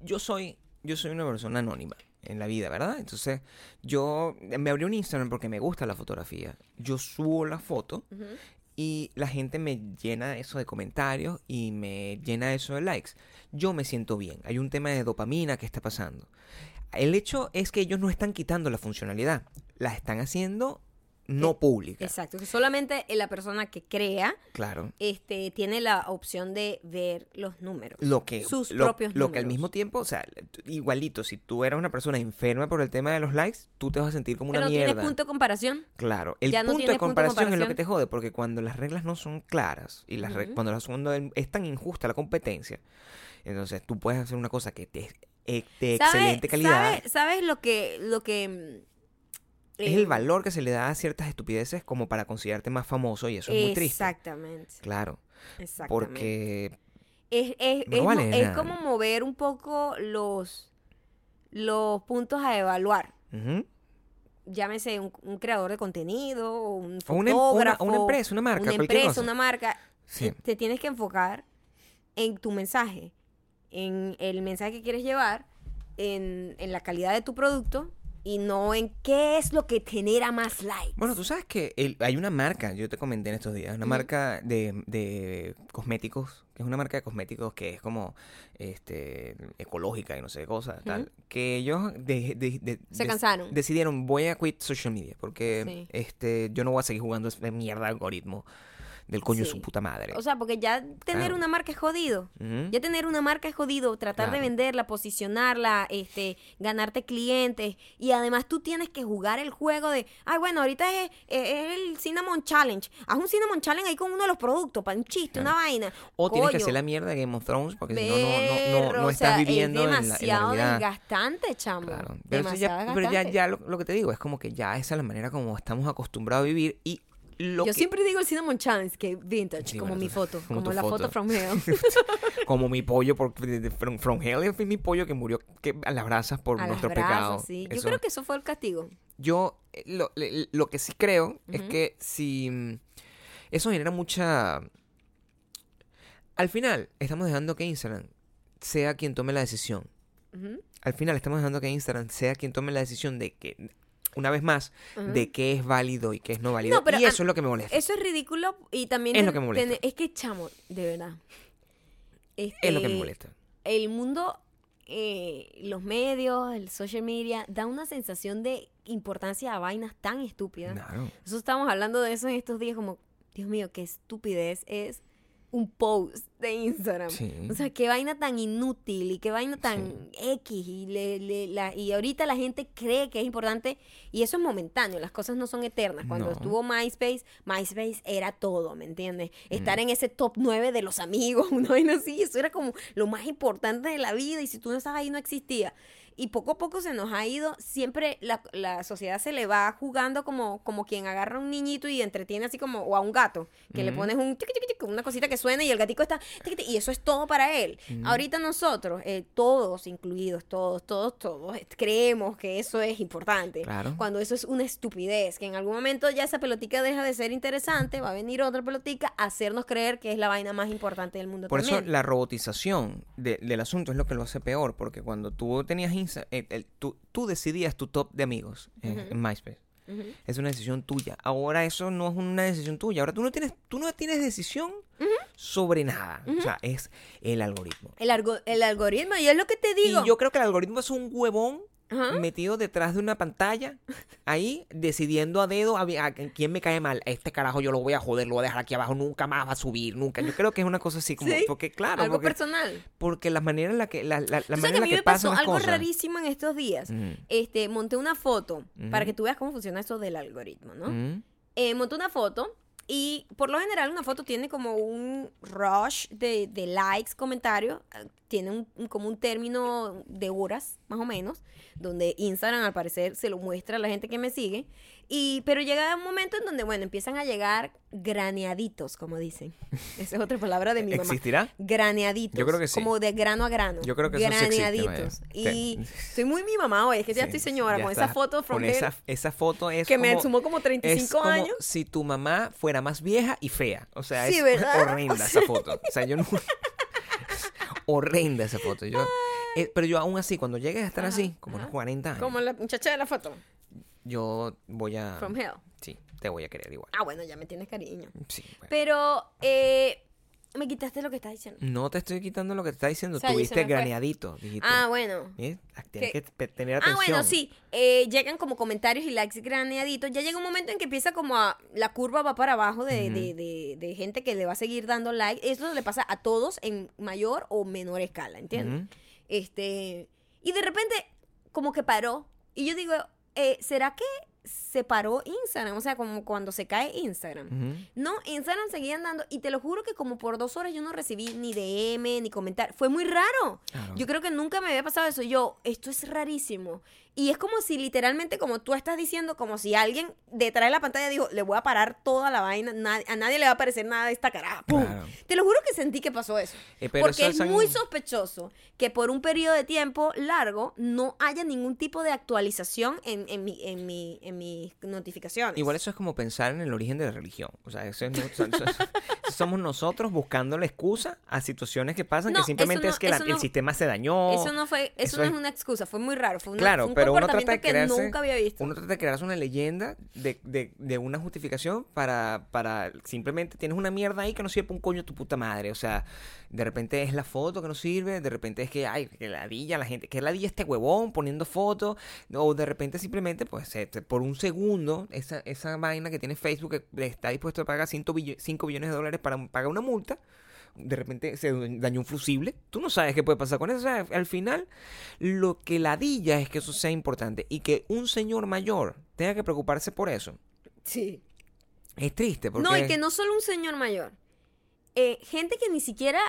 yo soy, yo soy una persona anónima en la vida, ¿verdad? Entonces, yo me abrí un Instagram porque me gusta la fotografía. Yo subo la foto y la gente me llena eso de comentarios y me llena eso de likes. Yo me siento bien. Hay un tema de dopamina que está pasando. El hecho es que ellos no están quitando la funcionalidad, la están haciendo no pública. Exacto, que solamente la persona que crea Claro. este, tiene la opción de ver los números. lo que sus lo, propios lo que al números. mismo tiempo, o sea, igualito, si tú eras una persona enferma por el tema de los likes, tú te vas a sentir como una no mierda. punto de comparación. Claro, el no punto de tienes punto de comparación es lo que te jode, porque cuando las reglas no son claras y las Ujú. cuando, las- cuando es tan injusta la competencia, entonces tú puedes hacer una cosa que te, eh, de ¿Sabe- excelente calidad. sabe- ¿Sabes lo que, lo que mm, Es eh, el valor que se le da a ciertas estupideces como para considerarte más famoso y eso es muy triste. Exactamente. Claro, Exactamente. porque es, es, no es vale es como mover un poco los, los puntos a evaluar. Llámese un, un creador de contenido, o un O una em- una- fotógrafo, una empresa, una marca, una empresa, cosa. una marca. sí. eh, Te tienes que enfocar en tu mensaje, en el mensaje que quieres llevar, en, en la calidad de tu producto y no en qué es lo que genera más likes. Bueno, tú sabes que el- hay una marca, yo te comenté en estos días, una marca de, de cosméticos, que es una marca de cosméticos que es como este ecológica y no sé qué cosa, tal, que ellos de- de- de- Se cansaron. decidieron voy a quit social media porque Sí. este yo no voy a seguir jugando ese mierda algoritmo del coño de Sí. su puta madre. O sea, porque ya tener Claro. una marca es jodido. Ya tener una marca es jodido, tratar de venderla, posicionarla, este, ganarte clientes. Y además tú tienes que jugar el juego de, ay, bueno, ahorita es, es el Cinnamon Challenge. Haz un Cinnamon Challenge ahí con uno de los productos, para un chiste, una vaina. o tienes que hacer la mierda de Game of Thrones porque si no, no, no, no, no estás sea, viviendo es en la, en la demasiado desgastante, chamo. Claro. Pero, demasiado ya, pero ya, desgastante. ya lo, lo que te digo es como que ya esa es la manera como estamos acostumbrados a vivir y lo Yo que- siempre digo el Cinnamon Challenge, que vintage, Sí, como bueno, mi foto, como la foto, foto. from hell. como mi pollo por, from, from hell mi pollo que murió que, a las brasas por A las nuestro brasas, pecado. sí. Yo Eso- creo que eso fue el castigo. yo eh, lo, lo que sí creo es que si mm, eso genera mucha al final estamos dejando que Instagram sea quien tome la decisión. Al final estamos dejando que Instagram sea quien tome la decisión de que una vez más de qué es válido y qué es no válido. No, pero y eso es lo que me molesta. Eso es ridículo y también... Es lo que me molesta. es que, chamo, de verdad. es lo que me este, molesta. El mundo eh, los medios, el social media, da una sensación de importancia a vainas tan estúpidas. Claro. Nosotros estábamos hablando de eso en estos días, como, Dios mío, qué estupidez es un post de Instagram. Sí. O sea, qué vaina tan inútil y qué vaina tan X. Y, le- le- la- y ahorita la gente cree que es importante y eso es momentáneo, las cosas no son eternas. Cuando No. estuvo MySpace, MySpace era todo, ¿me entiendes? Estar Mm. en ese top 9 de los amigos, una vaina así, eso era como lo más importante de la vida y si tú no estabas ahí no existía. Y poco a poco se nos ha ido, siempre la, la sociedad se le va jugando como, como quien agarra a un niñito y entretiene así como, o a un gato, que le pones un tiqui, tiqui, tiqui, una cosita que suena y el gatico está, y eso es todo para él. Ahorita nosotros, eh, todos incluidos, todos, todos, todos, eh, creemos que eso es importante. Claro. Cuando eso es una estupidez, que en algún momento ya esa pelotica deja de ser interesante, va a venir otra pelotica a hacernos creer que es la vaina más importante del mundo Por eso la robotización de- del asunto es lo que lo hace peor, porque cuando tú tenías Insta, el- el- tú, tú decidías tu top de amigos en, Ujú. en MySpace. Ujú. Es una decisión tuya. Ahora eso no es una decisión tuya. Ahora tú no tienes, tú no tienes decisión sobre nada. O sea, es el algoritmo. El, algo- el algoritmo, y es lo que te digo. Y yo creo que el algoritmo es un huevón Ajá. metido detrás de una pantalla, ahí, decidiendo a dedo a, a quién me cae mal. Este carajo yo lo voy a joder, lo voy a dejar aquí abajo, nunca más va a subir, nunca. Yo creo que es una cosa así como, Sí, porque claro, algo porque, personal. porque la manera en la que, la, la, la manera que en a la mí que me pasan pasó las algo cosas. rarísimo en estos días. Este, monté una foto para que tú veas cómo funciona eso del algoritmo, ¿no? Eh, monté una foto y por lo general una foto tiene como un rush de, de likes, comentarios, eh, tiene un, como un término de horas, más o menos, donde Instagram al parecer se lo muestra a la gente que me sigue. Y, pero llega un momento en donde, bueno, empiezan a llegar graneaditos, como dicen. Esa es otra palabra de mi mamá. ¿Existirá? Graneaditos. Yo creo que sí. Como de grano a grano. Yo creo que eso sí existe, Graneaditos. Y estoy muy mi mamá hoy, es que ya Sí, estoy señora, ya con está. esa foto from Con esa, esa foto es que me como- sumó como es 35 como años. si tu mamá fuera más vieja y fea. O sea, Sí, es ¿verdad? horrenda esa foto. O sea, yo no... horrenda esa foto. Yo, eh, pero yo aún así, cuando llegues a estar Ajá, así, como ajá. unos 40 años, Como la muchacha de la foto. Yo voy a... From Hell. Sí, te voy a querer igual. Ah, bueno, ya me tienes cariño. Sí, bueno. Pero, eh, me quitaste lo que estás diciendo. No te estoy quitando lo que te está diciendo. O sea, Tuviste graneadito. Dijiste. Ah, bueno. ¿Eh? Tienes que tener Ah, atención. bueno, sí. Eh, llegan como comentarios y likes graneaditos. Ya llega un momento en que empieza como a... La curva va para abajo de, de, de, de gente que le va a seguir dando like. Eso le pasa a todos en mayor o menor escala, ¿entiendes? Este... Y de repente, como que paró. Y yo digo, eh, ¿será que se paró Instagram? O sea, como cuando se cae Instagram. No, Instagram seguían dando, y te lo juro que como por dos horas yo no recibí ni DM ni comentar. Fue muy raro. Claro. Yo creo que nunca me había pasado eso. Yo, esto es rarísimo. Y es como si literalmente, como tú estás diciendo, como si alguien detrás de la pantalla dijo, le voy a parar toda la vaina, na- a nadie le va a aparecer nada de esta. Claro. Te lo juro que sentí que pasó eso. Eh, pero Porque eso es es muy sospechoso que por un periodo de tiempo largo no haya ningún tipo de actualización en, en, mi, en, mi, en mis notificaciones. Igual eso es como pensar en el origen de la religión. O sea, eso es, somos nosotros buscando la excusa a situaciones que pasan No, que simplemente no- es que la- el sistema se dañó. Eso no fue, eso, no es- es una excusa, fue muy raro, fue, una, claro, fue un pero uno trata de que crearse, nunca había visto. uno trata de crearse una leyenda de, de, de una justificación para, para simplemente tienes una mierda ahí que no sirve para un coño tu puta madre. O sea, de repente es la foto que no sirve, de repente es que, ay, que ladilla la gente, que ladilla este huevón poniendo fotos, o de repente simplemente, pues, por un segundo, esa, esa vaina que tiene Facebook que está dispuesto a pagar 5 billones de dólares para pagar una multa, de repente se dañó un fusible. Tú no sabes qué puede pasar con eso. O sea, al final, lo que ladilla es que eso sea importante y que un señor mayor tenga que preocuparse por eso. Sí. Es triste porque... No, y que no solo un señor mayor. Eh, gente que ni siquiera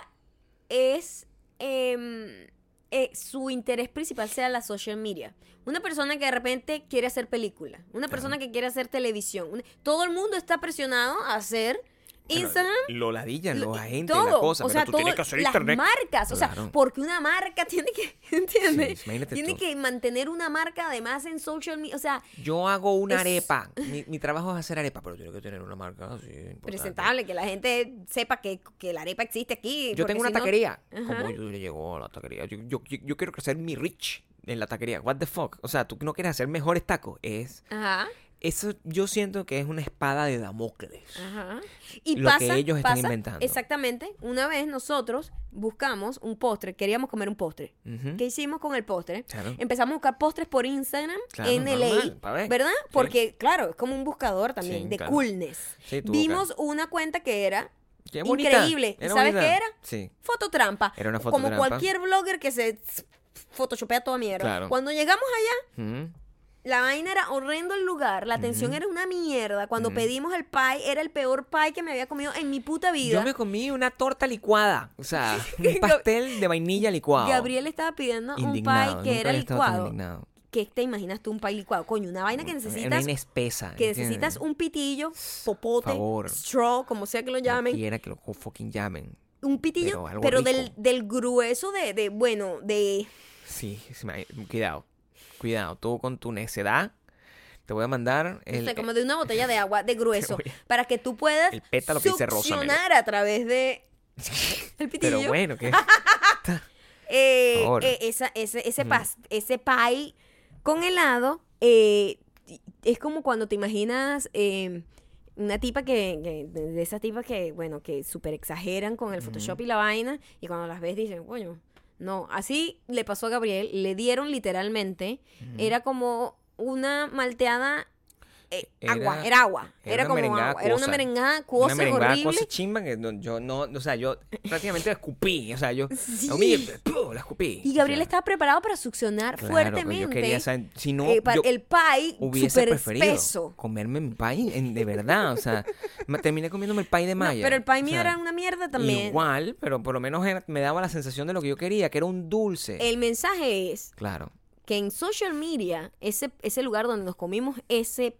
es em, eh, su interés principal sea la social media. Una persona que de repente quiere hacer película. Una persona que quiere hacer televisión. una- todo el mundo está presionado a hacer Instagram. Lo ladillan, Lo- los agentes, todo, la cosa. o pero sea, tú todo, tienes que hacer las internet. marcas, o sea, porque una marca tiene que, ¿entiendes? Sí, tiene tú. que mantener una marca además en social media, o sea, Yo hago una Es- arepa. Mi, mi trabajo es hacer arepa, pero tiene que tener una marca así. importante. presentable, que la gente sepa que, que la arepa existe aquí. Yo tengo una si no- taquería. Ajá. ¿Cómo yo le llego a la taquería? Yo, yo, yo, yo quiero crecer mi rich en la taquería. What the fuck? O sea, tú no quieres hacer mejores tacos. Es Ajá. Eso yo siento que es una espada de Damocles. Ajá. Y Lo que pasa, ellos están pasa- inventando. Exactamente. Una vez nosotros buscamos un postre, queríamos comer un postre. ¿Qué hicimos con el postre? Claro. Empezamos a buscar postres por Instagram Claro, en normal. ¿verdad? Sí. Porque, claro, es como un buscador también Sí, de claro. coolness. Sí, Vimos una cuenta que era Qué increíble. ¿Y Era ¿Sabes bonita. qué era? Sí. Fototrampa. Era una Como fototrampa. cualquier blogger que se photoshopea toda mierda. Claro. Cuando llegamos allá, Ujú. La vaina era horrendo el lugar, la atención era una mierda. Cuando pedimos el pie, era el peor pie que me había comido en mi puta vida. Yo me comí una torta licuada. O sea, un pastel de vainilla licuado. Gabriel estaba pidiendo indignado. un pie que era licuado. ¿Qué te imaginas tú un pie licuado? Coño, una vaina que Una necesitas vaina espesa. que ¿entiendes? necesitas un pitillo, popote, favor. straw, como sea que lo llamen, Quiera que lo fucking llamen. un pitillo, pero del, del grueso de, de, bueno, de Sí, cuidado. Cuidado. Tú con tu necedad te voy a mandar no sé, como de una botella de agua de grueso, a- para que tú puedas el pétalo que dice rosa, succionar a través de el pitillo. Pero bueno, que Eh, eh, esa, ese, ese, pas- ese pie con helado eh, es como cuando te imaginas eh, una tipa que, que- de esas tipas que, bueno, que súper exageran con el Photoshop y la vaina y cuando las ves dicen, coño, no, así le pasó a Gabriel, le dieron literalmente, era como una malteada, eh, Era- agua, era agua, era era, una como agua, era una merengada una acuosa, merengada horrible. cosa chimba que no- yo no, o sea, yo prácticamente escupí, o sea, yo Sí. la la escupí. Y Gabriel O sea, estaba preparado para succionar claro, fuertemente. Yo quería saber, si no, eh, yo el pie hubiese preferido espeso. comerme mi pie, en- de verdad, o sea, me- terminé comiéndome el pie de No, Maya. pero el pie o mío sea, era una mierda también. Igual, pero por lo menos era- me daba la sensación de lo que yo quería, que era un dulce. El mensaje es Claro. que en social media, ese, ese lugar donde nos comimos ese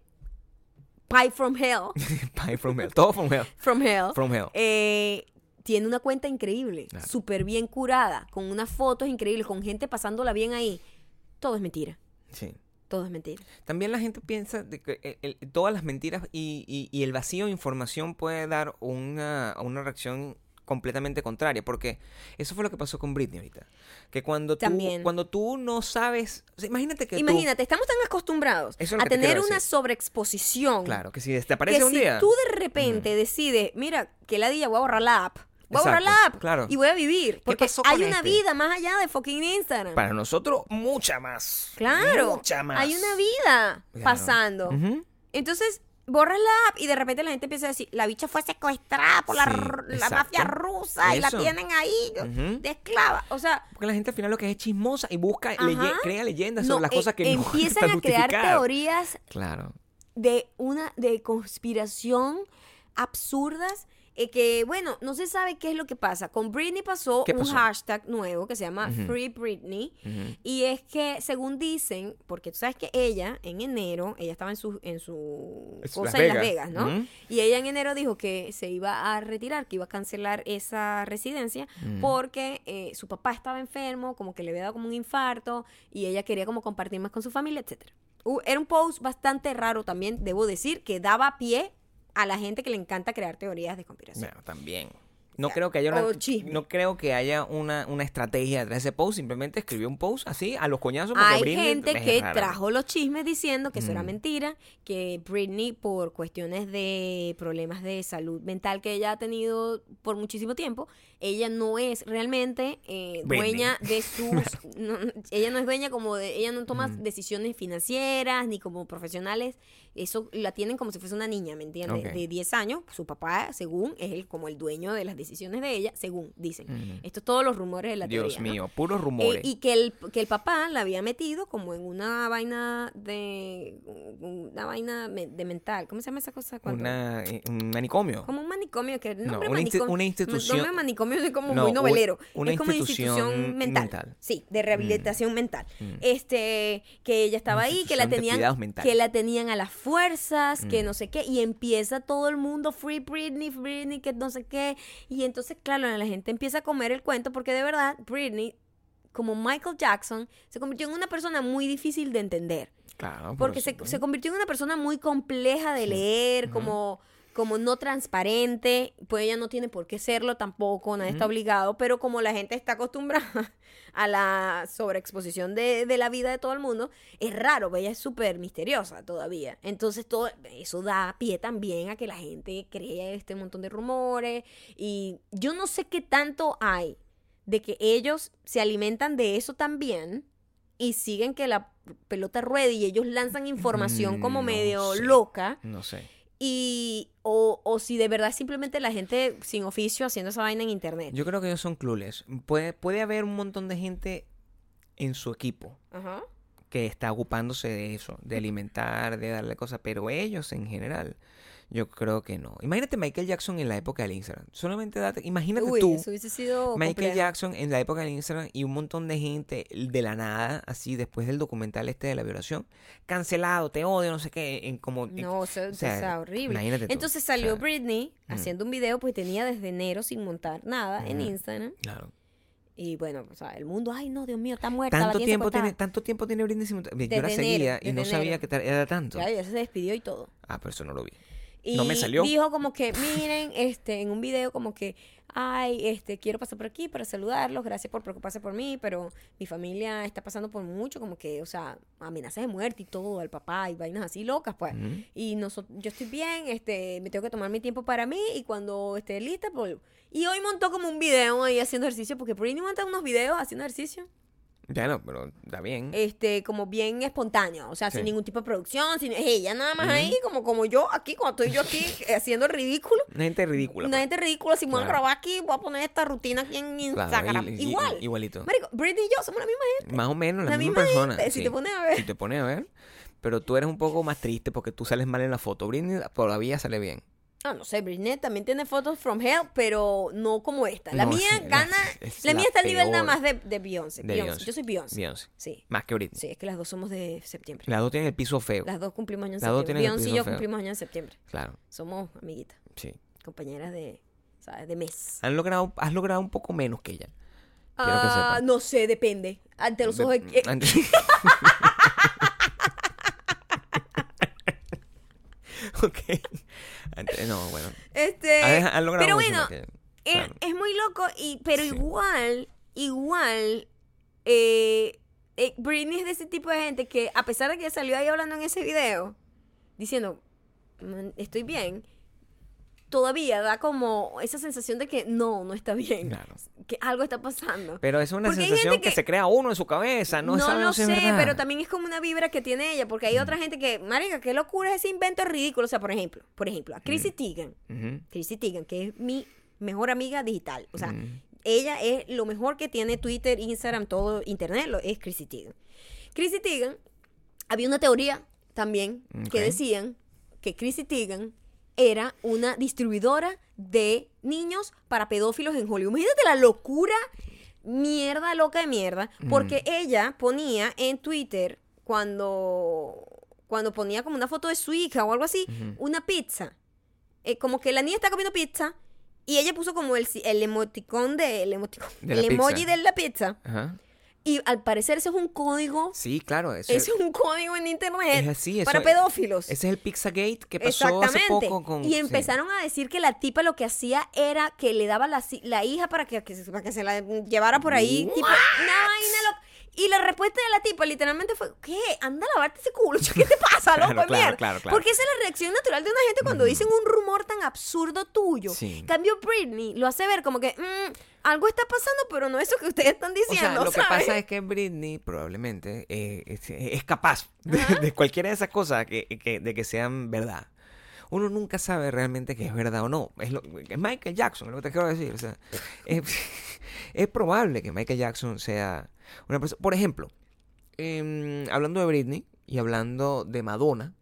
pie from hell, pie from hell. Todo from hell. from hell, From hell. eh, tiene una cuenta increíble, Claro. súper bien curada, con unas fotos increíbles, con gente pasándola bien ahí. Todo es mentira. Sí. Todo es mentira. También la gente piensa de que el- el- todas las mentiras y, y- y el vacío de información puede dar una, una reacción completamente contraria, porque eso fue lo que pasó con Britney ahorita. Que cuando tú, También. cuando tú no sabes, o sea, imagínate que tú- Imagínate, estamos tan acostumbrados es a te tener una sobreexposición claro, que si te aparece que un si día, tú de repente decides, mira, que la día voy a borrar la app. Voy a borrar la app claro. y voy a vivir. Porque hay una este? vida más allá de fucking Instagram. para nosotros mucha más. claro. Mucha más. Hay una vida Claro. pasando. Entonces, borras la app y de repente la gente empieza a decir, la bicha fue secuestrada por la, Sí, la mafia rusa y la tienen ahí Ujú. de esclava. O sea, Porque la gente al final lo que es es chismosa y busca, leye- crea leyendas no, sobre las eh, cosas que no empiezan a crear teorías Claro. de una de conspiración absurdas eh, que bueno no se sabe qué es lo que pasa. Con Britney pasó, ¿Qué un hashtag nuevo que se llama. Free Britney. Y es que según dicen porque tú sabes que ella en enero ella estaba en su en su Es cosa Las en Las Vegas. No y ella en enero dijo que se iba a retirar que iba a cancelar esa residencia porque eh, su papá estaba enfermo como que le había dado como un infarto y ella quería como compartir más con su familia etcétera. Uh, era un post bastante raro también, debo decir, que daba pie a la gente que le encanta crear teorías de conspiración. Bueno, también. No creo que haya una, no creo que haya una, una estrategia detrás de ese post. Simplemente escribió un post así a los coñazos. Hay Britney gente que rara. trajo los chismes diciendo que eso era Mm. mentira, que Britney por cuestiones de problemas de salud mental que ella ha tenido por muchísimo tiempo, ella no es realmente eh, dueña de sus... no, ella no es dueña como de... Ella no toma Mm. decisiones financieras ni como profesionales. Eso la tienen como si fuese una niña, ¿me entiendes? De 10 años. Su papá, según, es el, como el dueño de las decisiones de ella, según dicen. Ujú. Esto es todos los rumores de la Dios teoría, ¿no? mío, puros Eh, rumores. y que el, que el papá la había metido como en una vaina de. Una vaina de mental. ¿Cómo se llama esa cosa? Una, eh, un manicomio. Como un manicomio que No, una manicomio, una institución- manicomio es como No, muy novelero. una es como una institución institución mental. mental. Sí, de rehabilitación mental. Mm. Este, que ella estaba Una ahí, que la tenían, que la tenían a las fuerzas, que Mm. no sé qué, y empieza todo el mundo free Britney, Britney, que no sé qué, y entonces claro, la gente empieza a comer el cuento porque de verdad Britney como Michael Jackson, se convirtió en una persona muy difícil de entender. Claro. por Porque se, se convirtió en una persona muy compleja de leer, como como no transparente, pues ella no tiene por qué serlo tampoco, nadie está obligado, pero como la gente está acostumbrada a la sobreexposición de, de la vida de todo el mundo, es raro, pues ella es súper misteriosa todavía. Entonces todo eso da pie también a que la gente crea este montón de rumores y yo no sé qué tanto hay de que ellos se alimentan de eso también y siguen que la pelota ruede y ellos lanzan información como Mm, no medio sé. loca No sé. Y o, o si de verdad es simplemente la gente sin oficio haciendo esa vaina en internet. Yo creo que ellos son clueless. Puede, puede haber un montón de gente en su equipo Ajá. que está ocupándose de eso, de alimentar, de darle cosas, pero ellos en general, yo creo que no. Imagínate Michael Jackson en la época del Instagram. Solamente date, imagínate Uy, tú, eso hubiese sido Michael complejo. Jackson en la época del Instagram y un montón de gente de la nada, así después del documental este de la violación, cancelado, te odio, no sé qué, en como... No, o sea, horrible. imagínate tú, Entonces o salió sea, Britney mm. haciendo un video, pues tenía desde enero sin montar nada en. Instagram. Claro. Y bueno, o sea, el mundo, ay no, Dios mío, está muerta. Tanto tiempo, secuestrada". tiene, tanto tiempo tiene Britney sin- Yo la seguía enero, y no desde sabía enero. que era tanto. Claro, ya se despidió y todo. Ah, pero eso no lo vi. Y No me salió. dijo como que, miren, este, en un video como que, ay, este, quiero pasar por aquí para saludarlos, gracias por preocuparse por mí, pero mi familia está pasando por mucho, como que, o sea, amenazas de muerte y todo, al papá y vainas así locas, pues. Ujú. Y noso- yo estoy bien, este, me tengo que tomar mi tiempo para mí y cuando esté lista, pues... Y hoy montó como un video ahí haciendo ejercicio, porque Britney monta unos videos haciendo ejercicio, Ya no, pero está bien. este, como bien espontáneo, o sea, Sí. sin ningún tipo de producción, sin es ella nada más ahí, como, como yo aquí, cuando estoy yo aquí haciendo el ridículo. Una gente ridícula. Una pues. gente ridícula, si me voy a Claro. grabar aquí, voy a poner esta rutina aquí en Instagram. y- Igual. y- igualito. Marico, Britney y yo somos la misma gente. Más o menos la, La misma, misma persona. gente, si sí. te pones a ver. Si te pones a ver. Pero tú eres un poco más triste porque tú sales mal en la foto. Britney todavía sale bien. Ah, no sé, Britney también tiene fotos from hell, pero no como esta. La No, mía sí, gana. es la, la mía está al nivel nada más de, de Beyoncé. De Beyoncé. Beyoncé. Yo soy Beyoncé. Beyoncé. Sí. Más que Britney. Sí, es que las dos somos de septiembre. Las dos tienen el piso feo. Las dos cumplimos años en Las dos septiembre. Beyoncé y yo feo. cumplimos años en septiembre. Claro, Somos amiguitas, sí. compañeras de, ¿sabes? De mes. Han logrado, has logrado un poco menos que ella. Ah, sepas. no sé, depende. Ante los ojos de... eh, ok. Antes- no, bueno. Este, Han, han logrado pero bueno, que ella. es, Claro. es muy loco, y, pero Sí. igual, igual, eh, eh, Britney es de ese tipo de gente que a pesar de que salió ahí hablando en ese video, diciendo, "Man, estoy bien, todavía da como esa sensación de que no, no está bien, Claro. Que algo está pasando. Pero es una Porque sensación que... que- se crea uno en su cabeza, no, no sabe lo sé, verdad. pero también es como una vibra que tiene ella, porque hay otra gente que, marica, qué locura es ese invento ridículo. O sea, por ejemplo, por ejemplo, a Chrissy Teigen, Ujú. Chrissy Teigen, que es mi mejor amiga digital. O sea, Mm. ella es lo mejor que tiene Twitter, Instagram, todo internet, lo, es Chrissy Teigen. Chrissy Teigen, había una teoría también que decían que Chrissy Teigen era una distribuidora de niños para pedófilos en Hollywood. Imagínate la locura, mierda loca de mierda, porque Mm. ella ponía en Twitter cuando cuando ponía como una foto de su hija o algo así, una pizza. Eh, como que la niña está comiendo pizza y ella puso como el, el emoticón de el, emoticón, De el emoji pizza. de la pizza Ajá. Y al parecer ese es un código, Sí, claro. Eso, ese es un código en internet es así. Eso, para pedófilos. Ese es el Pizzagate que pasó hace Exactamente. poco con... y sí. empezaron a decir que la tipa lo que hacía era que le daba la, la hija para que, para que se la llevara por ahí. Tipo, una vaina. Y la respuesta de la tipa literalmente fue, ¿qué? Anda a lavarte ese culo. ¿Qué te pasa, loco? claro, mierda? claro, claro. Porque esa es la reacción natural de una gente cuando dicen un rumor tan absurdo tuyo. Sí. En Cambio Britney lo hace ver como que "Mm, algo está pasando, pero no eso que ustedes están O diciendo, sea, lo que pasa es que Britney probablemente eh, es, es capaz de, de cualquiera de esas cosas que, que- de que sean verdad. Uno nunca sabe realmente que es verdad o no. Es, lo, es Michael Jackson, es lo que te quiero decir. O sea, es, es probable que Michael Jackson sea una persona. Por ejemplo, em, hablando de Britney y hablando de Madonna,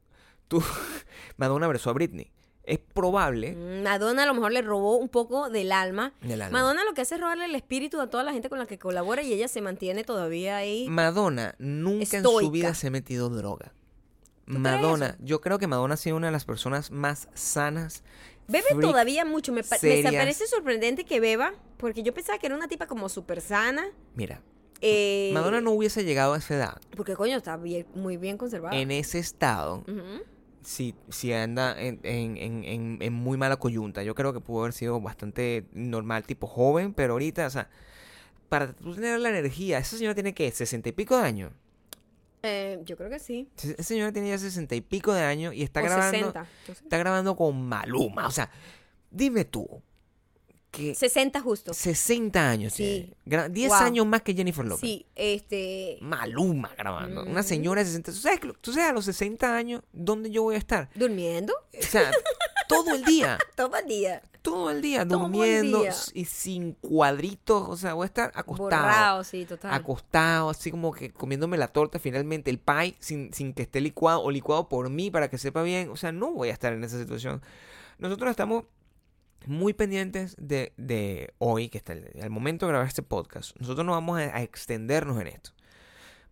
tú, Madonna abrazó a Britney. Es probable. Mm, Madonna a lo mejor le robó un poco del alma. Del alma. Madonna lo que hace es robarle el espíritu a toda la gente con la que colabora y ella se mantiene todavía ahí. Madonna nunca en su vida se ha metido droga. Madonna, yo creo que Madonna ha sido una de las personas más sanas. Bebe freak. todavía mucho. Me, me parece sorprendente que beba, porque yo pensaba que era una tipa como súper sana. Mira, eh, Madonna no hubiese llegado a esa edad, Porque coño, está bien, muy bien conservada. en ese estado, Ujú. si, si anda en, en- en- en- en muy mala coyunta. Yo creo que pudo haber sido bastante normal, tipo joven, pero ahorita, o sea, para tú tener la energía, esa señora tiene que, sesenta y pico de años. Eh, yo creo que sí. Esa señora tiene ya sesenta y pico de años y está o grabando. 60. no sé. Está grabando con Maluma. O sea, dime tú. Que 60 justo. 60 años Sí. tiene. Gra- 10 Wow. años más que Jennifer Lopez. Sí, este. Maluma grabando. Una señora de 60. ¿Tú sabes, tú sabes a los 60 años dónde yo voy a estar? ¿Durmiendo? O sea, todo el día. Todo el día. Todo el día Todo el durmiendo día. y sin cuadritos. O sea, voy a estar acostado. Borrado, sí, total. Acostado, así como que comiéndome la torta finalmente, el pie, sin, sin que esté licuado o licuado por mí para que sepa bien. O sea, no voy a estar en esa situación. Nosotros estamos muy pendientes de, de hoy, que está el, al momento de grabar este podcast. Nosotros no vamos a, a extendernos en esto.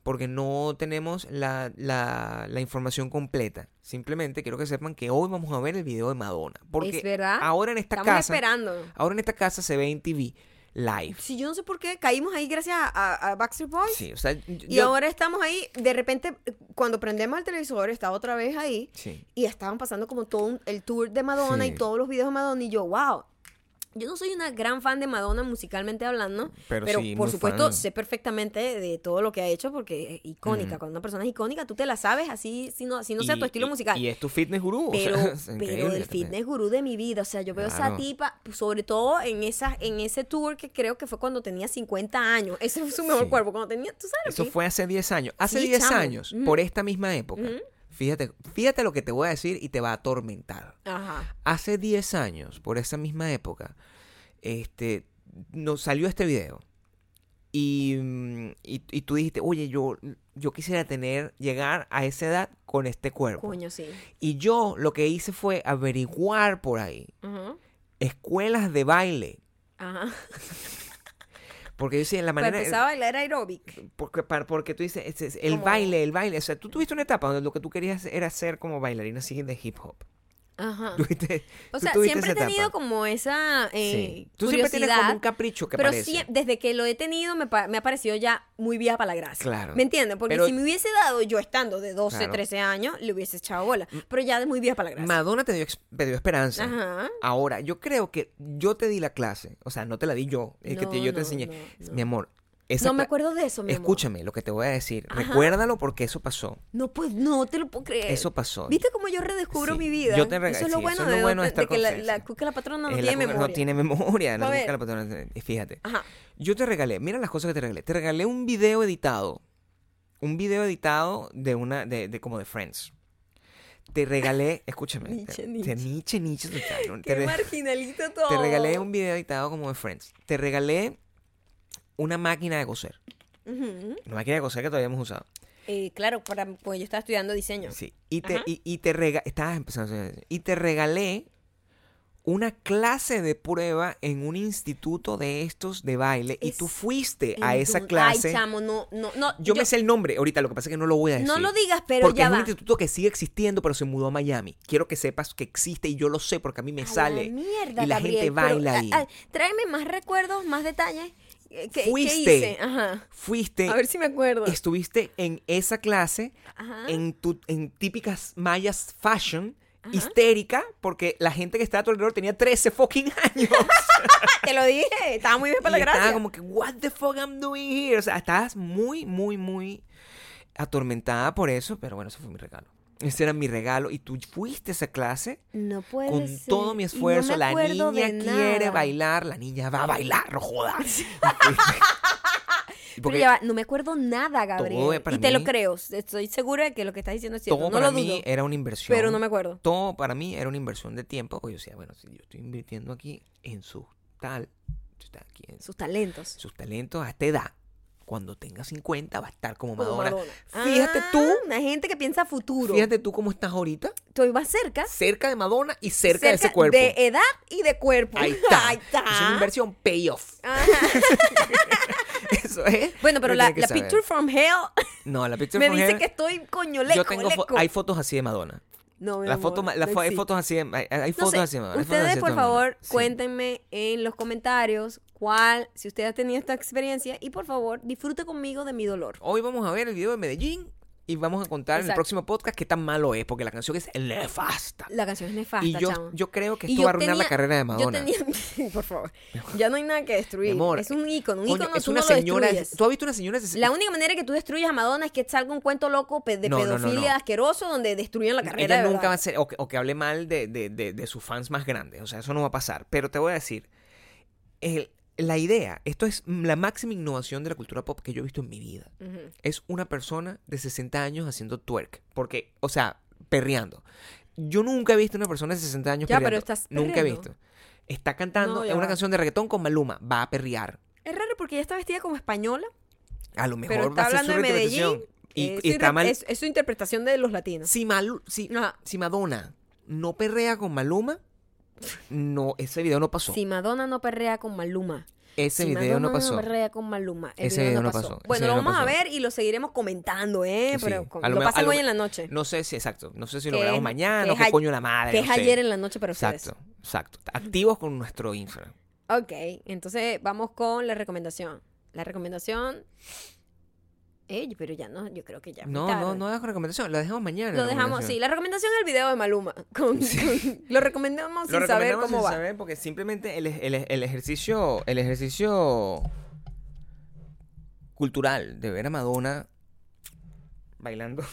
Porque no tenemos la, la- la información completa. Simplemente quiero que sepan que hoy vamos a ver el video de Madonna. Porque es verdad. ahora en esta Estamos casa. esperando. Ahora en esta casa se ve en TV live. Sí, yo no sé por qué caímos ahí gracias a, a- Backstreet Boys. Sí, o sea, Y ahora estamos ahí, de repente, cuando prendemos el televisor, está otra vez ahí. Sí. Y estaban pasando como todo un- el tour de Madonna Sí. y todos los videos de Madonna. Y yo, wow. Yo no soy una gran fan de Madonna musicalmente hablando, Pero pero, sí, por supuesto fan. sé perfectamente de todo lo que ha hecho porque es icónica. Cuando una persona es icónica, tú te la sabes así, si no, así no sea tu estilo musical. Y es tu fitness gurú. o pero, sea, es pero el también. fitness gurú de mi vida, o sea, yo veo esa tipa, sobre todo en esa, en ese tour que creo que fue cuando tenía 50 años. Ese fue su mejor Sí. cuerpo, cuando tenía, tú sabes Eso qué? fue hace 10 años. Hace Sí, 10 chamo. años, por esta misma época. Fíjate, fíjate lo que te voy a decir y te va a atormentar. Ajá. Hace 10 años, por esa misma época, este, nos salió este video. Y, mm, y, y tú dijiste, oye, yo, yo quisiera tener, llegar a esa edad con este cuerpo. Coño, sí. Y yo lo que hice fue averiguar por ahí escuelas de baile. Ajá. Porque yo decía, la manera... empezar a bailar aeróbic. Porque, porque tú dices, es- es el baile, el baile. O sea, tú tuviste una etapa donde lo que tú querías era ser como bailarina así de hip hop. Ajá. Tuviste- O sea, siempre he tenido etapa. como esa eh, Sí. Tú siempre tienes curiosidad, como un capricho que pero sí, desde que lo he tenido me, ha parecido ya muy vieja para la gracia. Claro. ¿Me entiendes? Porque Pero- si me hubiese dado yo estando de 12, Claro. 13 años, le hubiese echado bola. Pero ya de muy vieja para la gracia. Madonna te dio, te dio esperanza. Ajá. Ahora, yo creo que yo te di la clase. O sea, no te la di yo. Es que te- No, yo te enseñé. no. Mi amor. Esa No me acuerdo de eso, mi amor. Escúchame lo que te voy a decir. Ajá. Recuérdalo porque eso pasó. No, pues no te lo puedo creer. Eso pasó. ¿Viste cómo yo redescubro Sí. mi vida? Yo te rega- eso es lo sí, bueno, eso es lo de, bueno de estar de que la, la cuca la patrona no la tiene memoria. No tiene memoria. la cuca la patrona- Fíjate. Ajá. Yo te regalé, mira las cosas que te regalé. Te regalé un video editado. Un video editado de una, de, de como de Friends. Te regalé, escúchame. Nietzsche, te- Nietzsche. te- Nietzsche, Qué marginalito todo. te regalé un video editado como de Friends. Te regalé una máquina de coser. Una máquina de coser que todavía hemos usado. Eh, claro, para, pues yo estaba estudiando diseño. Sí. Y te, y, y te rega- estabas empezando a hacer- Y te regalé una clase de prueba en un instituto de estos de baile. Y tú fuiste a esa clase. Ay, chamo, no, no, no. Yo, me sé el nombre ahorita, lo que pasa es que no lo voy a decir. No lo digas, pero porque ya es un instituto que sigue existiendo, pero se mudó a Miami. Quiero que sepas que existe y yo lo sé porque a mí me A la sale. mierda, y la Gabriel, gente baila ah, ahí. ah, tráeme más recuerdos, más detalles. Eh, ¿Qué, qué Fuiste. hice? Ajá. Fuiste, A ver si me acuerdo. estuviste en esa clase, Ajá. en, tu, en típicas mallas fashion, Ajá. histérica, porque la gente que estaba a tu alrededor tenía 13 fucking años. Te lo dije, estaba muy bien para y la estaba gracia. como que, what the fuck I'm doing here? O sea, estabas muy, muy, muy atormentada por eso, pero bueno, ese fue mi regalo. Ese era mi regalo y tú fuiste a esa clase No puede con ser. todo mi no esfuerzo. la niña quiere nada. bailar, la niña va a bailar, no jodas. Pero Porque ya va, no me acuerdo nada, Gabriel. Y te lo mí- creo. Estoy segura de que lo que estás diciendo es cierto. todo no para lo mí dudo. era una inversión. Pero no me acuerdo. Todo para mí era una inversión de tiempo. Pues yo decía, bueno, si yo estoy invirtiendo aquí en su tal, está aquí en Sus talentos. sus talentos a esta edad. Cuando tenga 50 va a estar como Como Madonna. Fíjate Ah, tú, Una gente que piensa futuro. fíjate tú cómo estás ahorita, Estoy más cerca. cerca de Madonna y cerca, de ese cuerpo. De edad y de cuerpo. Ahí está. Ahí está. Es una inversión payoff. Eso es. Bueno, pero la, picture from hell No, la picture me from dice here, que estoy coño leco, Yo tengo fo- hay fotos así de Madonna. No, La foto, fo- hay fotos así de, hay, hay No fotos sé, así hay fotos Ustedes, así de por favor, Sí. cuéntenme en los comentarios cuál, si usted ha tenido esta experiencia, y por favor, disfrute conmigo de mi dolor. Hoy vamos a ver el video de Medellín y vamos a contar en el próximo podcast qué tan malo es, porque la canción es nefasta. La canción es nefasta, Y yo, chamo. yo creo que esto va a arruinar la carrera de Yo Madonna. tenía, por favor, ya no hay nada que destruir. Amor, es un ícono, un Coño, ícono es tú una no lo señora. destruyes. ¿Tú has visto una señora de La única manera que tú destruyas a Madonna es que salga un cuento loco de No, pedofilia no. asqueroso donde destruyan la carrera. Ella de nunca va a ser, o que, o que hable mal de, de, de, de sus fans más grandes. O sea, eso no va a pasar. Pero te voy a decir, el- la idea, esto es la máxima innovación de la cultura pop que yo he visto en mi vida. Es una persona de 60 años haciendo twerk. Porque, o sea, perreando. Yo nunca he visto una persona de 60 años Ya, perreando. pero estás Nunca he visto. Está cantando No, una va. canción de reggaetón con Maluma. Va a perrear. Es raro porque ella está vestida como española, A lo mejor pero va está a ser su hablando de Medellín. Y, y su está mal. es, es su interpretación de los latinos. Si, Malu- si, si Madonna no perrea con Maluma, no, ese video no pasó. Si Madonna no perrea con Maluma. ese si video Madonna no pasó. perrea con Maluma. El Ese video no no pasó. Bueno, lo no vamos a ver y lo seguiremos comentando, ¿eh? Sí, Pero con- lo lo, pasan hoy en la noche. No sé si, exacto. No sé si lo veremos mañana o qué coño la madre. que es no sé. ayer en la noche para ustedes. Exacto, exacto. Activos con nuestro Instagram. Ok, entonces vamos con la recomendación. La recomendación. Pero ya no, yo creo que ya. es No, tarde. no, no hagas recomendación. La dejamos mañana. Lo dejamos, sí. La recomendación es el video de Maluma. Con- con- lo recomendamos Lo sin saber recomendamos cómo sin va. saber porque simplemente el, el- el ejercicio el ejercicio cultural de ver a Madonna bailando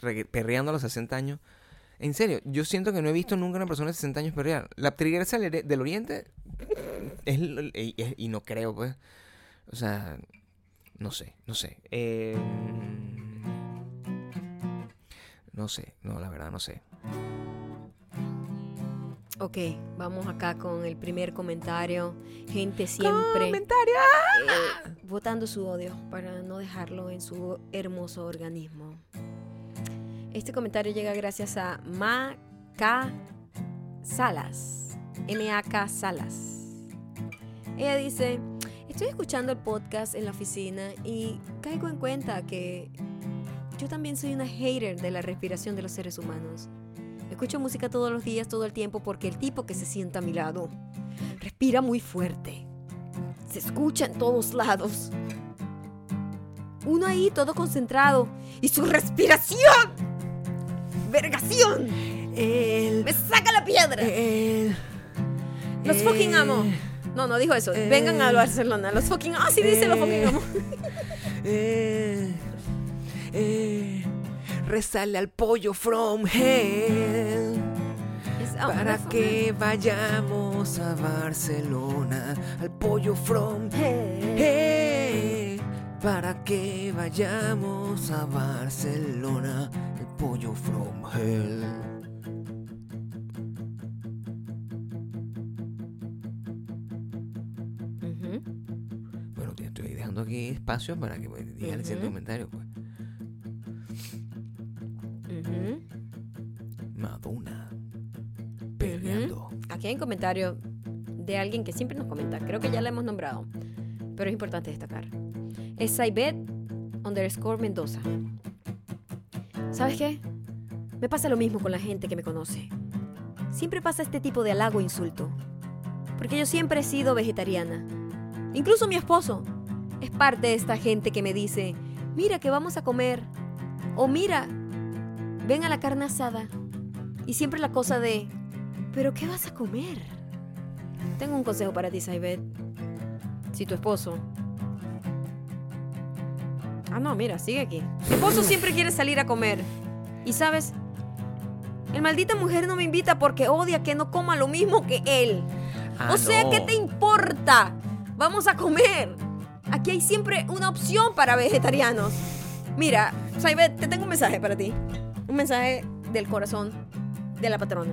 perreando a los 60 años en serio yo siento que no he visto nunca una persona de 60 años perrear la triguerza del, del oriente es, es- y no creo pues o sea no sé no sé Eh, no sé no la verdad no sé Ok, vamos acá con el primer comentario. Gente siempre comentario eh, votando su odio para no dejarlo en su hermoso organismo. Este comentario llega gracias a Ma.K. Salas. M.A.K. Salas. Ella dice, estoy escuchando el podcast en la oficina y caigo en cuenta que yo también soy una hater de la respiración de los seres humanos. Escucho música todos los días, todo el tiempo, porque el tipo que se sienta a mi lado respira muy fuerte. Se escucha en todos lados. Uno ahí todo concentrado. Y su respiración. Vergación. el Me saca la piedra. el Los fucking amo. No, no dijo eso. Vengan a eh, Barcelona. Los fucking. Ah, sí dice los fucking amo. Eh, eh, resale al pollo from hell para que vayamos a Barcelona al pollo from Hey. hell para que vayamos a Barcelona el pollo from hell espacio para que pues, diga el siguiente Ujú. comentario pues Ujú. Madonna perreando Aquí hay un comentario de alguien que siempre nos comenta. Creo que ya la hemos nombrado. Pero es importante destacar. Es Saibet underscore Mendoza. ¿Sabes qué? Me pasa lo mismo con la gente que me conoce. Siempre pasa este tipo de halago e insulto. Porque yo siempre he sido vegetariana. Incluso mi esposo es parte de esta gente que me dice, mira que vamos a comer. O mira, ven a la carne asada. Y siempre la cosa de, ¿pero qué vas a comer? Tengo un consejo para ti, Saibet. Si tu esposo... Ah, no, mira, sigue aquí. Tu esposo siempre quiere salir a comer. Y sabes, el maldita mujer no me invita porque odia que no coma lo mismo que él. Ah, o sea, no. ¿qué te importa? Vamos a comer. Aquí hay siempre una opción para vegetarianos. Mira, Saibet, te tengo un mensaje para ti. Un mensaje del corazón de la patrona.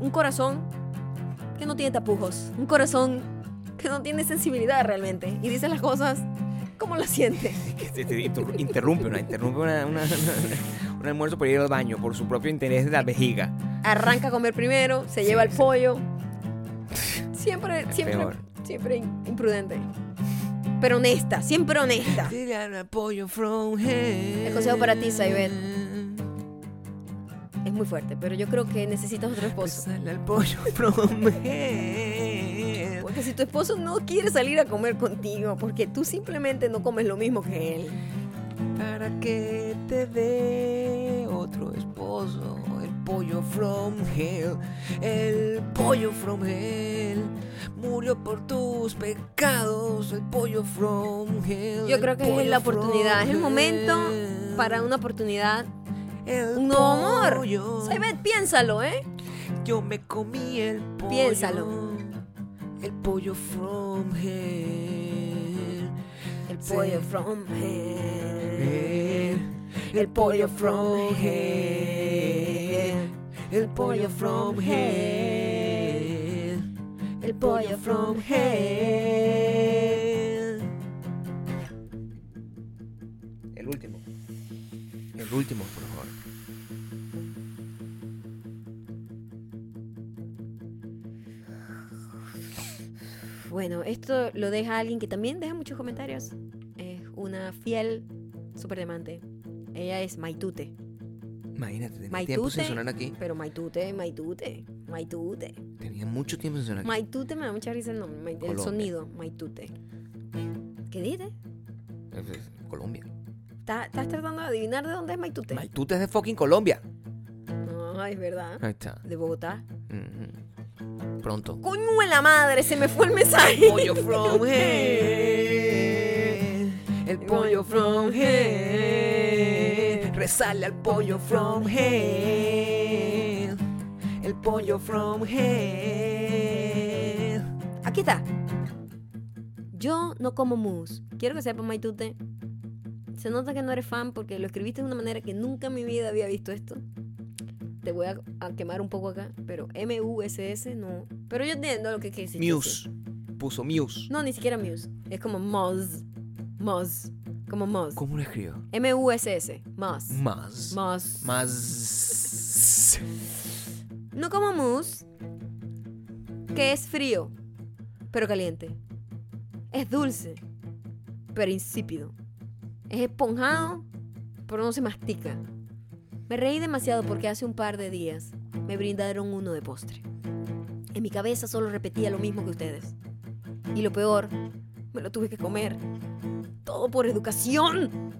Un corazón que no tiene tapujos. Un corazón que no tiene sensibilidad realmente. Y dice las cosas como las siente. que te- te inter- interrumpe, una, interrumpe una, una- un almuerzo por ir al baño, por su propio interés de la vejiga. Arranca a comer primero, se lleva el pollo. Siempre, siempre, siempre imprudente. Pero honesta, siempre honesta. From. El consejo para ti, Saibet. Es muy fuerte, pero yo creo que necesitas otro esposo. Sale al pollo from hell. Porque si tu esposo no quiere salir a comer contigo, porque tú simplemente no comes lo mismo que él, para que te dé otro esposo. El pollo from hell, el pollo from hell. Murió por tus pecados, el pollo from hell. Yo creo que es la oportunidad, es el momento para una oportunidad, El un nuevo amor. Saibet, piénsalo, ¿eh? Yo me comí el pollo. Piénsalo. El pollo from hell. El pollo from. Hell. El pollo from hell. El pollo from hell. El pollo from hell. El último. El último, por favor. Bueno, esto lo deja alguien que también deja muchos comentarios. Es una fiel superdemante. Ella es Maitute. Imagínate, Maitute. tiempo sin sonar aquí. Pero Maitute, Maitute, Maitute. Tenía mucho tiempo sin sonar. Maitute me da mucha risa el nombre, el sonido, Maitute. ¿Qué dices? Es- es Colombia. ¿Estás, estás tratando de adivinar de dónde es Maitute? Maitute es de fucking Colombia. No, es verdad. Ahí está. De Bogotá. Pronto. ¡Coño en la madre! Se me fue el mensaje. Pollo from hell. El pollo from hell. Resale al pollo from hell. El pollo from hell. Aquí está. Yo no como mousse. Quiero que sepa, Maitute. Se nota que no eres fan porque lo escribiste de una manera que nunca en mi vida había visto esto. Te voy a, a quemar un poco acá, pero M-U-S-S no. Pero yo entiendo lo que quisiste decir. Muse. Puso Muse. No, ni siquiera Muse. Es como Moz. Moz. Como Moz. ¿Cómo lo escribo? M-U-S-S. Moz. Más. Moz. Más. No como mousse, que es frío, pero caliente. Es dulce, pero insípido. Es esponjado, pero no se mastica. Me reí demasiado porque hace un par de días me brindaron uno de postre. En mi cabeza solo repetía lo mismo que ustedes. Y lo peor, me lo tuve que comer. Todo por educación.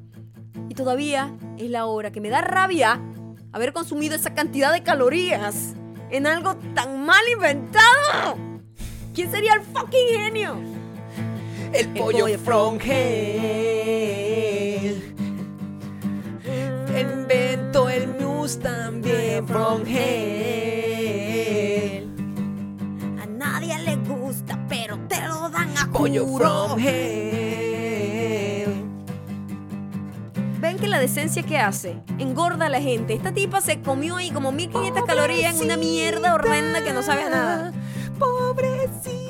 Y todavía es la hora que me da rabia haber consumido esa cantidad de calorías en algo tan mal inventado. ¿Quién sería el fucking genio? El pollo pollo from hell. Inventó el Muse también from hell. A nadie le gusta, pero te lo dan a Pollo juro. La decencia que hace engorda a la gente. Esta tipa se comió ahí como 1500 calorías en una mierda horrenda que no sabe nada. Pobrecita,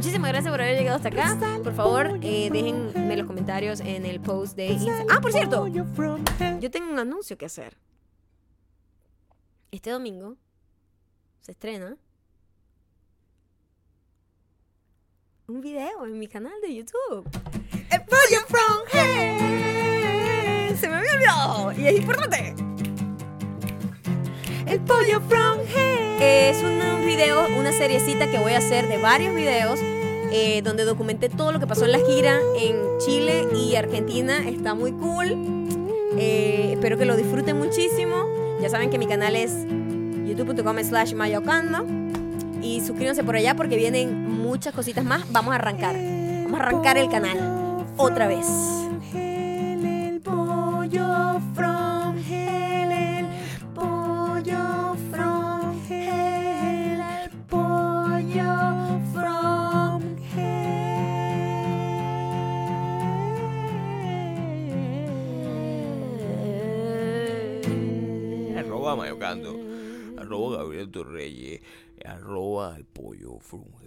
Muchísimas gracias por haber llegado hasta acá. Por favor, eh, déjenme los comentarios en el post de Instagram. Ah, por cierto, yo tengo un anuncio que hacer. Este domingo se estrena un video en mi canal de YouTube. El pollo from hell. Se me había olvidado y es importante. El pollo from hell. Es un video, una seriecita que voy a hacer de varios videos eh, donde documenté todo lo que pasó en la gira en Chile y Argentina. Está muy cool. Eh, espero que lo disfruten muchísimo. Ya saben que mi canal es youtube.com slash mayocando. Y suscríbanse por allá porque vienen muchas cositas más. Vamos a arrancar. Vamos a arrancar el canal. Otra vez. El pollo Arroba Gabriel Torreyes. Arroba el pollo hell.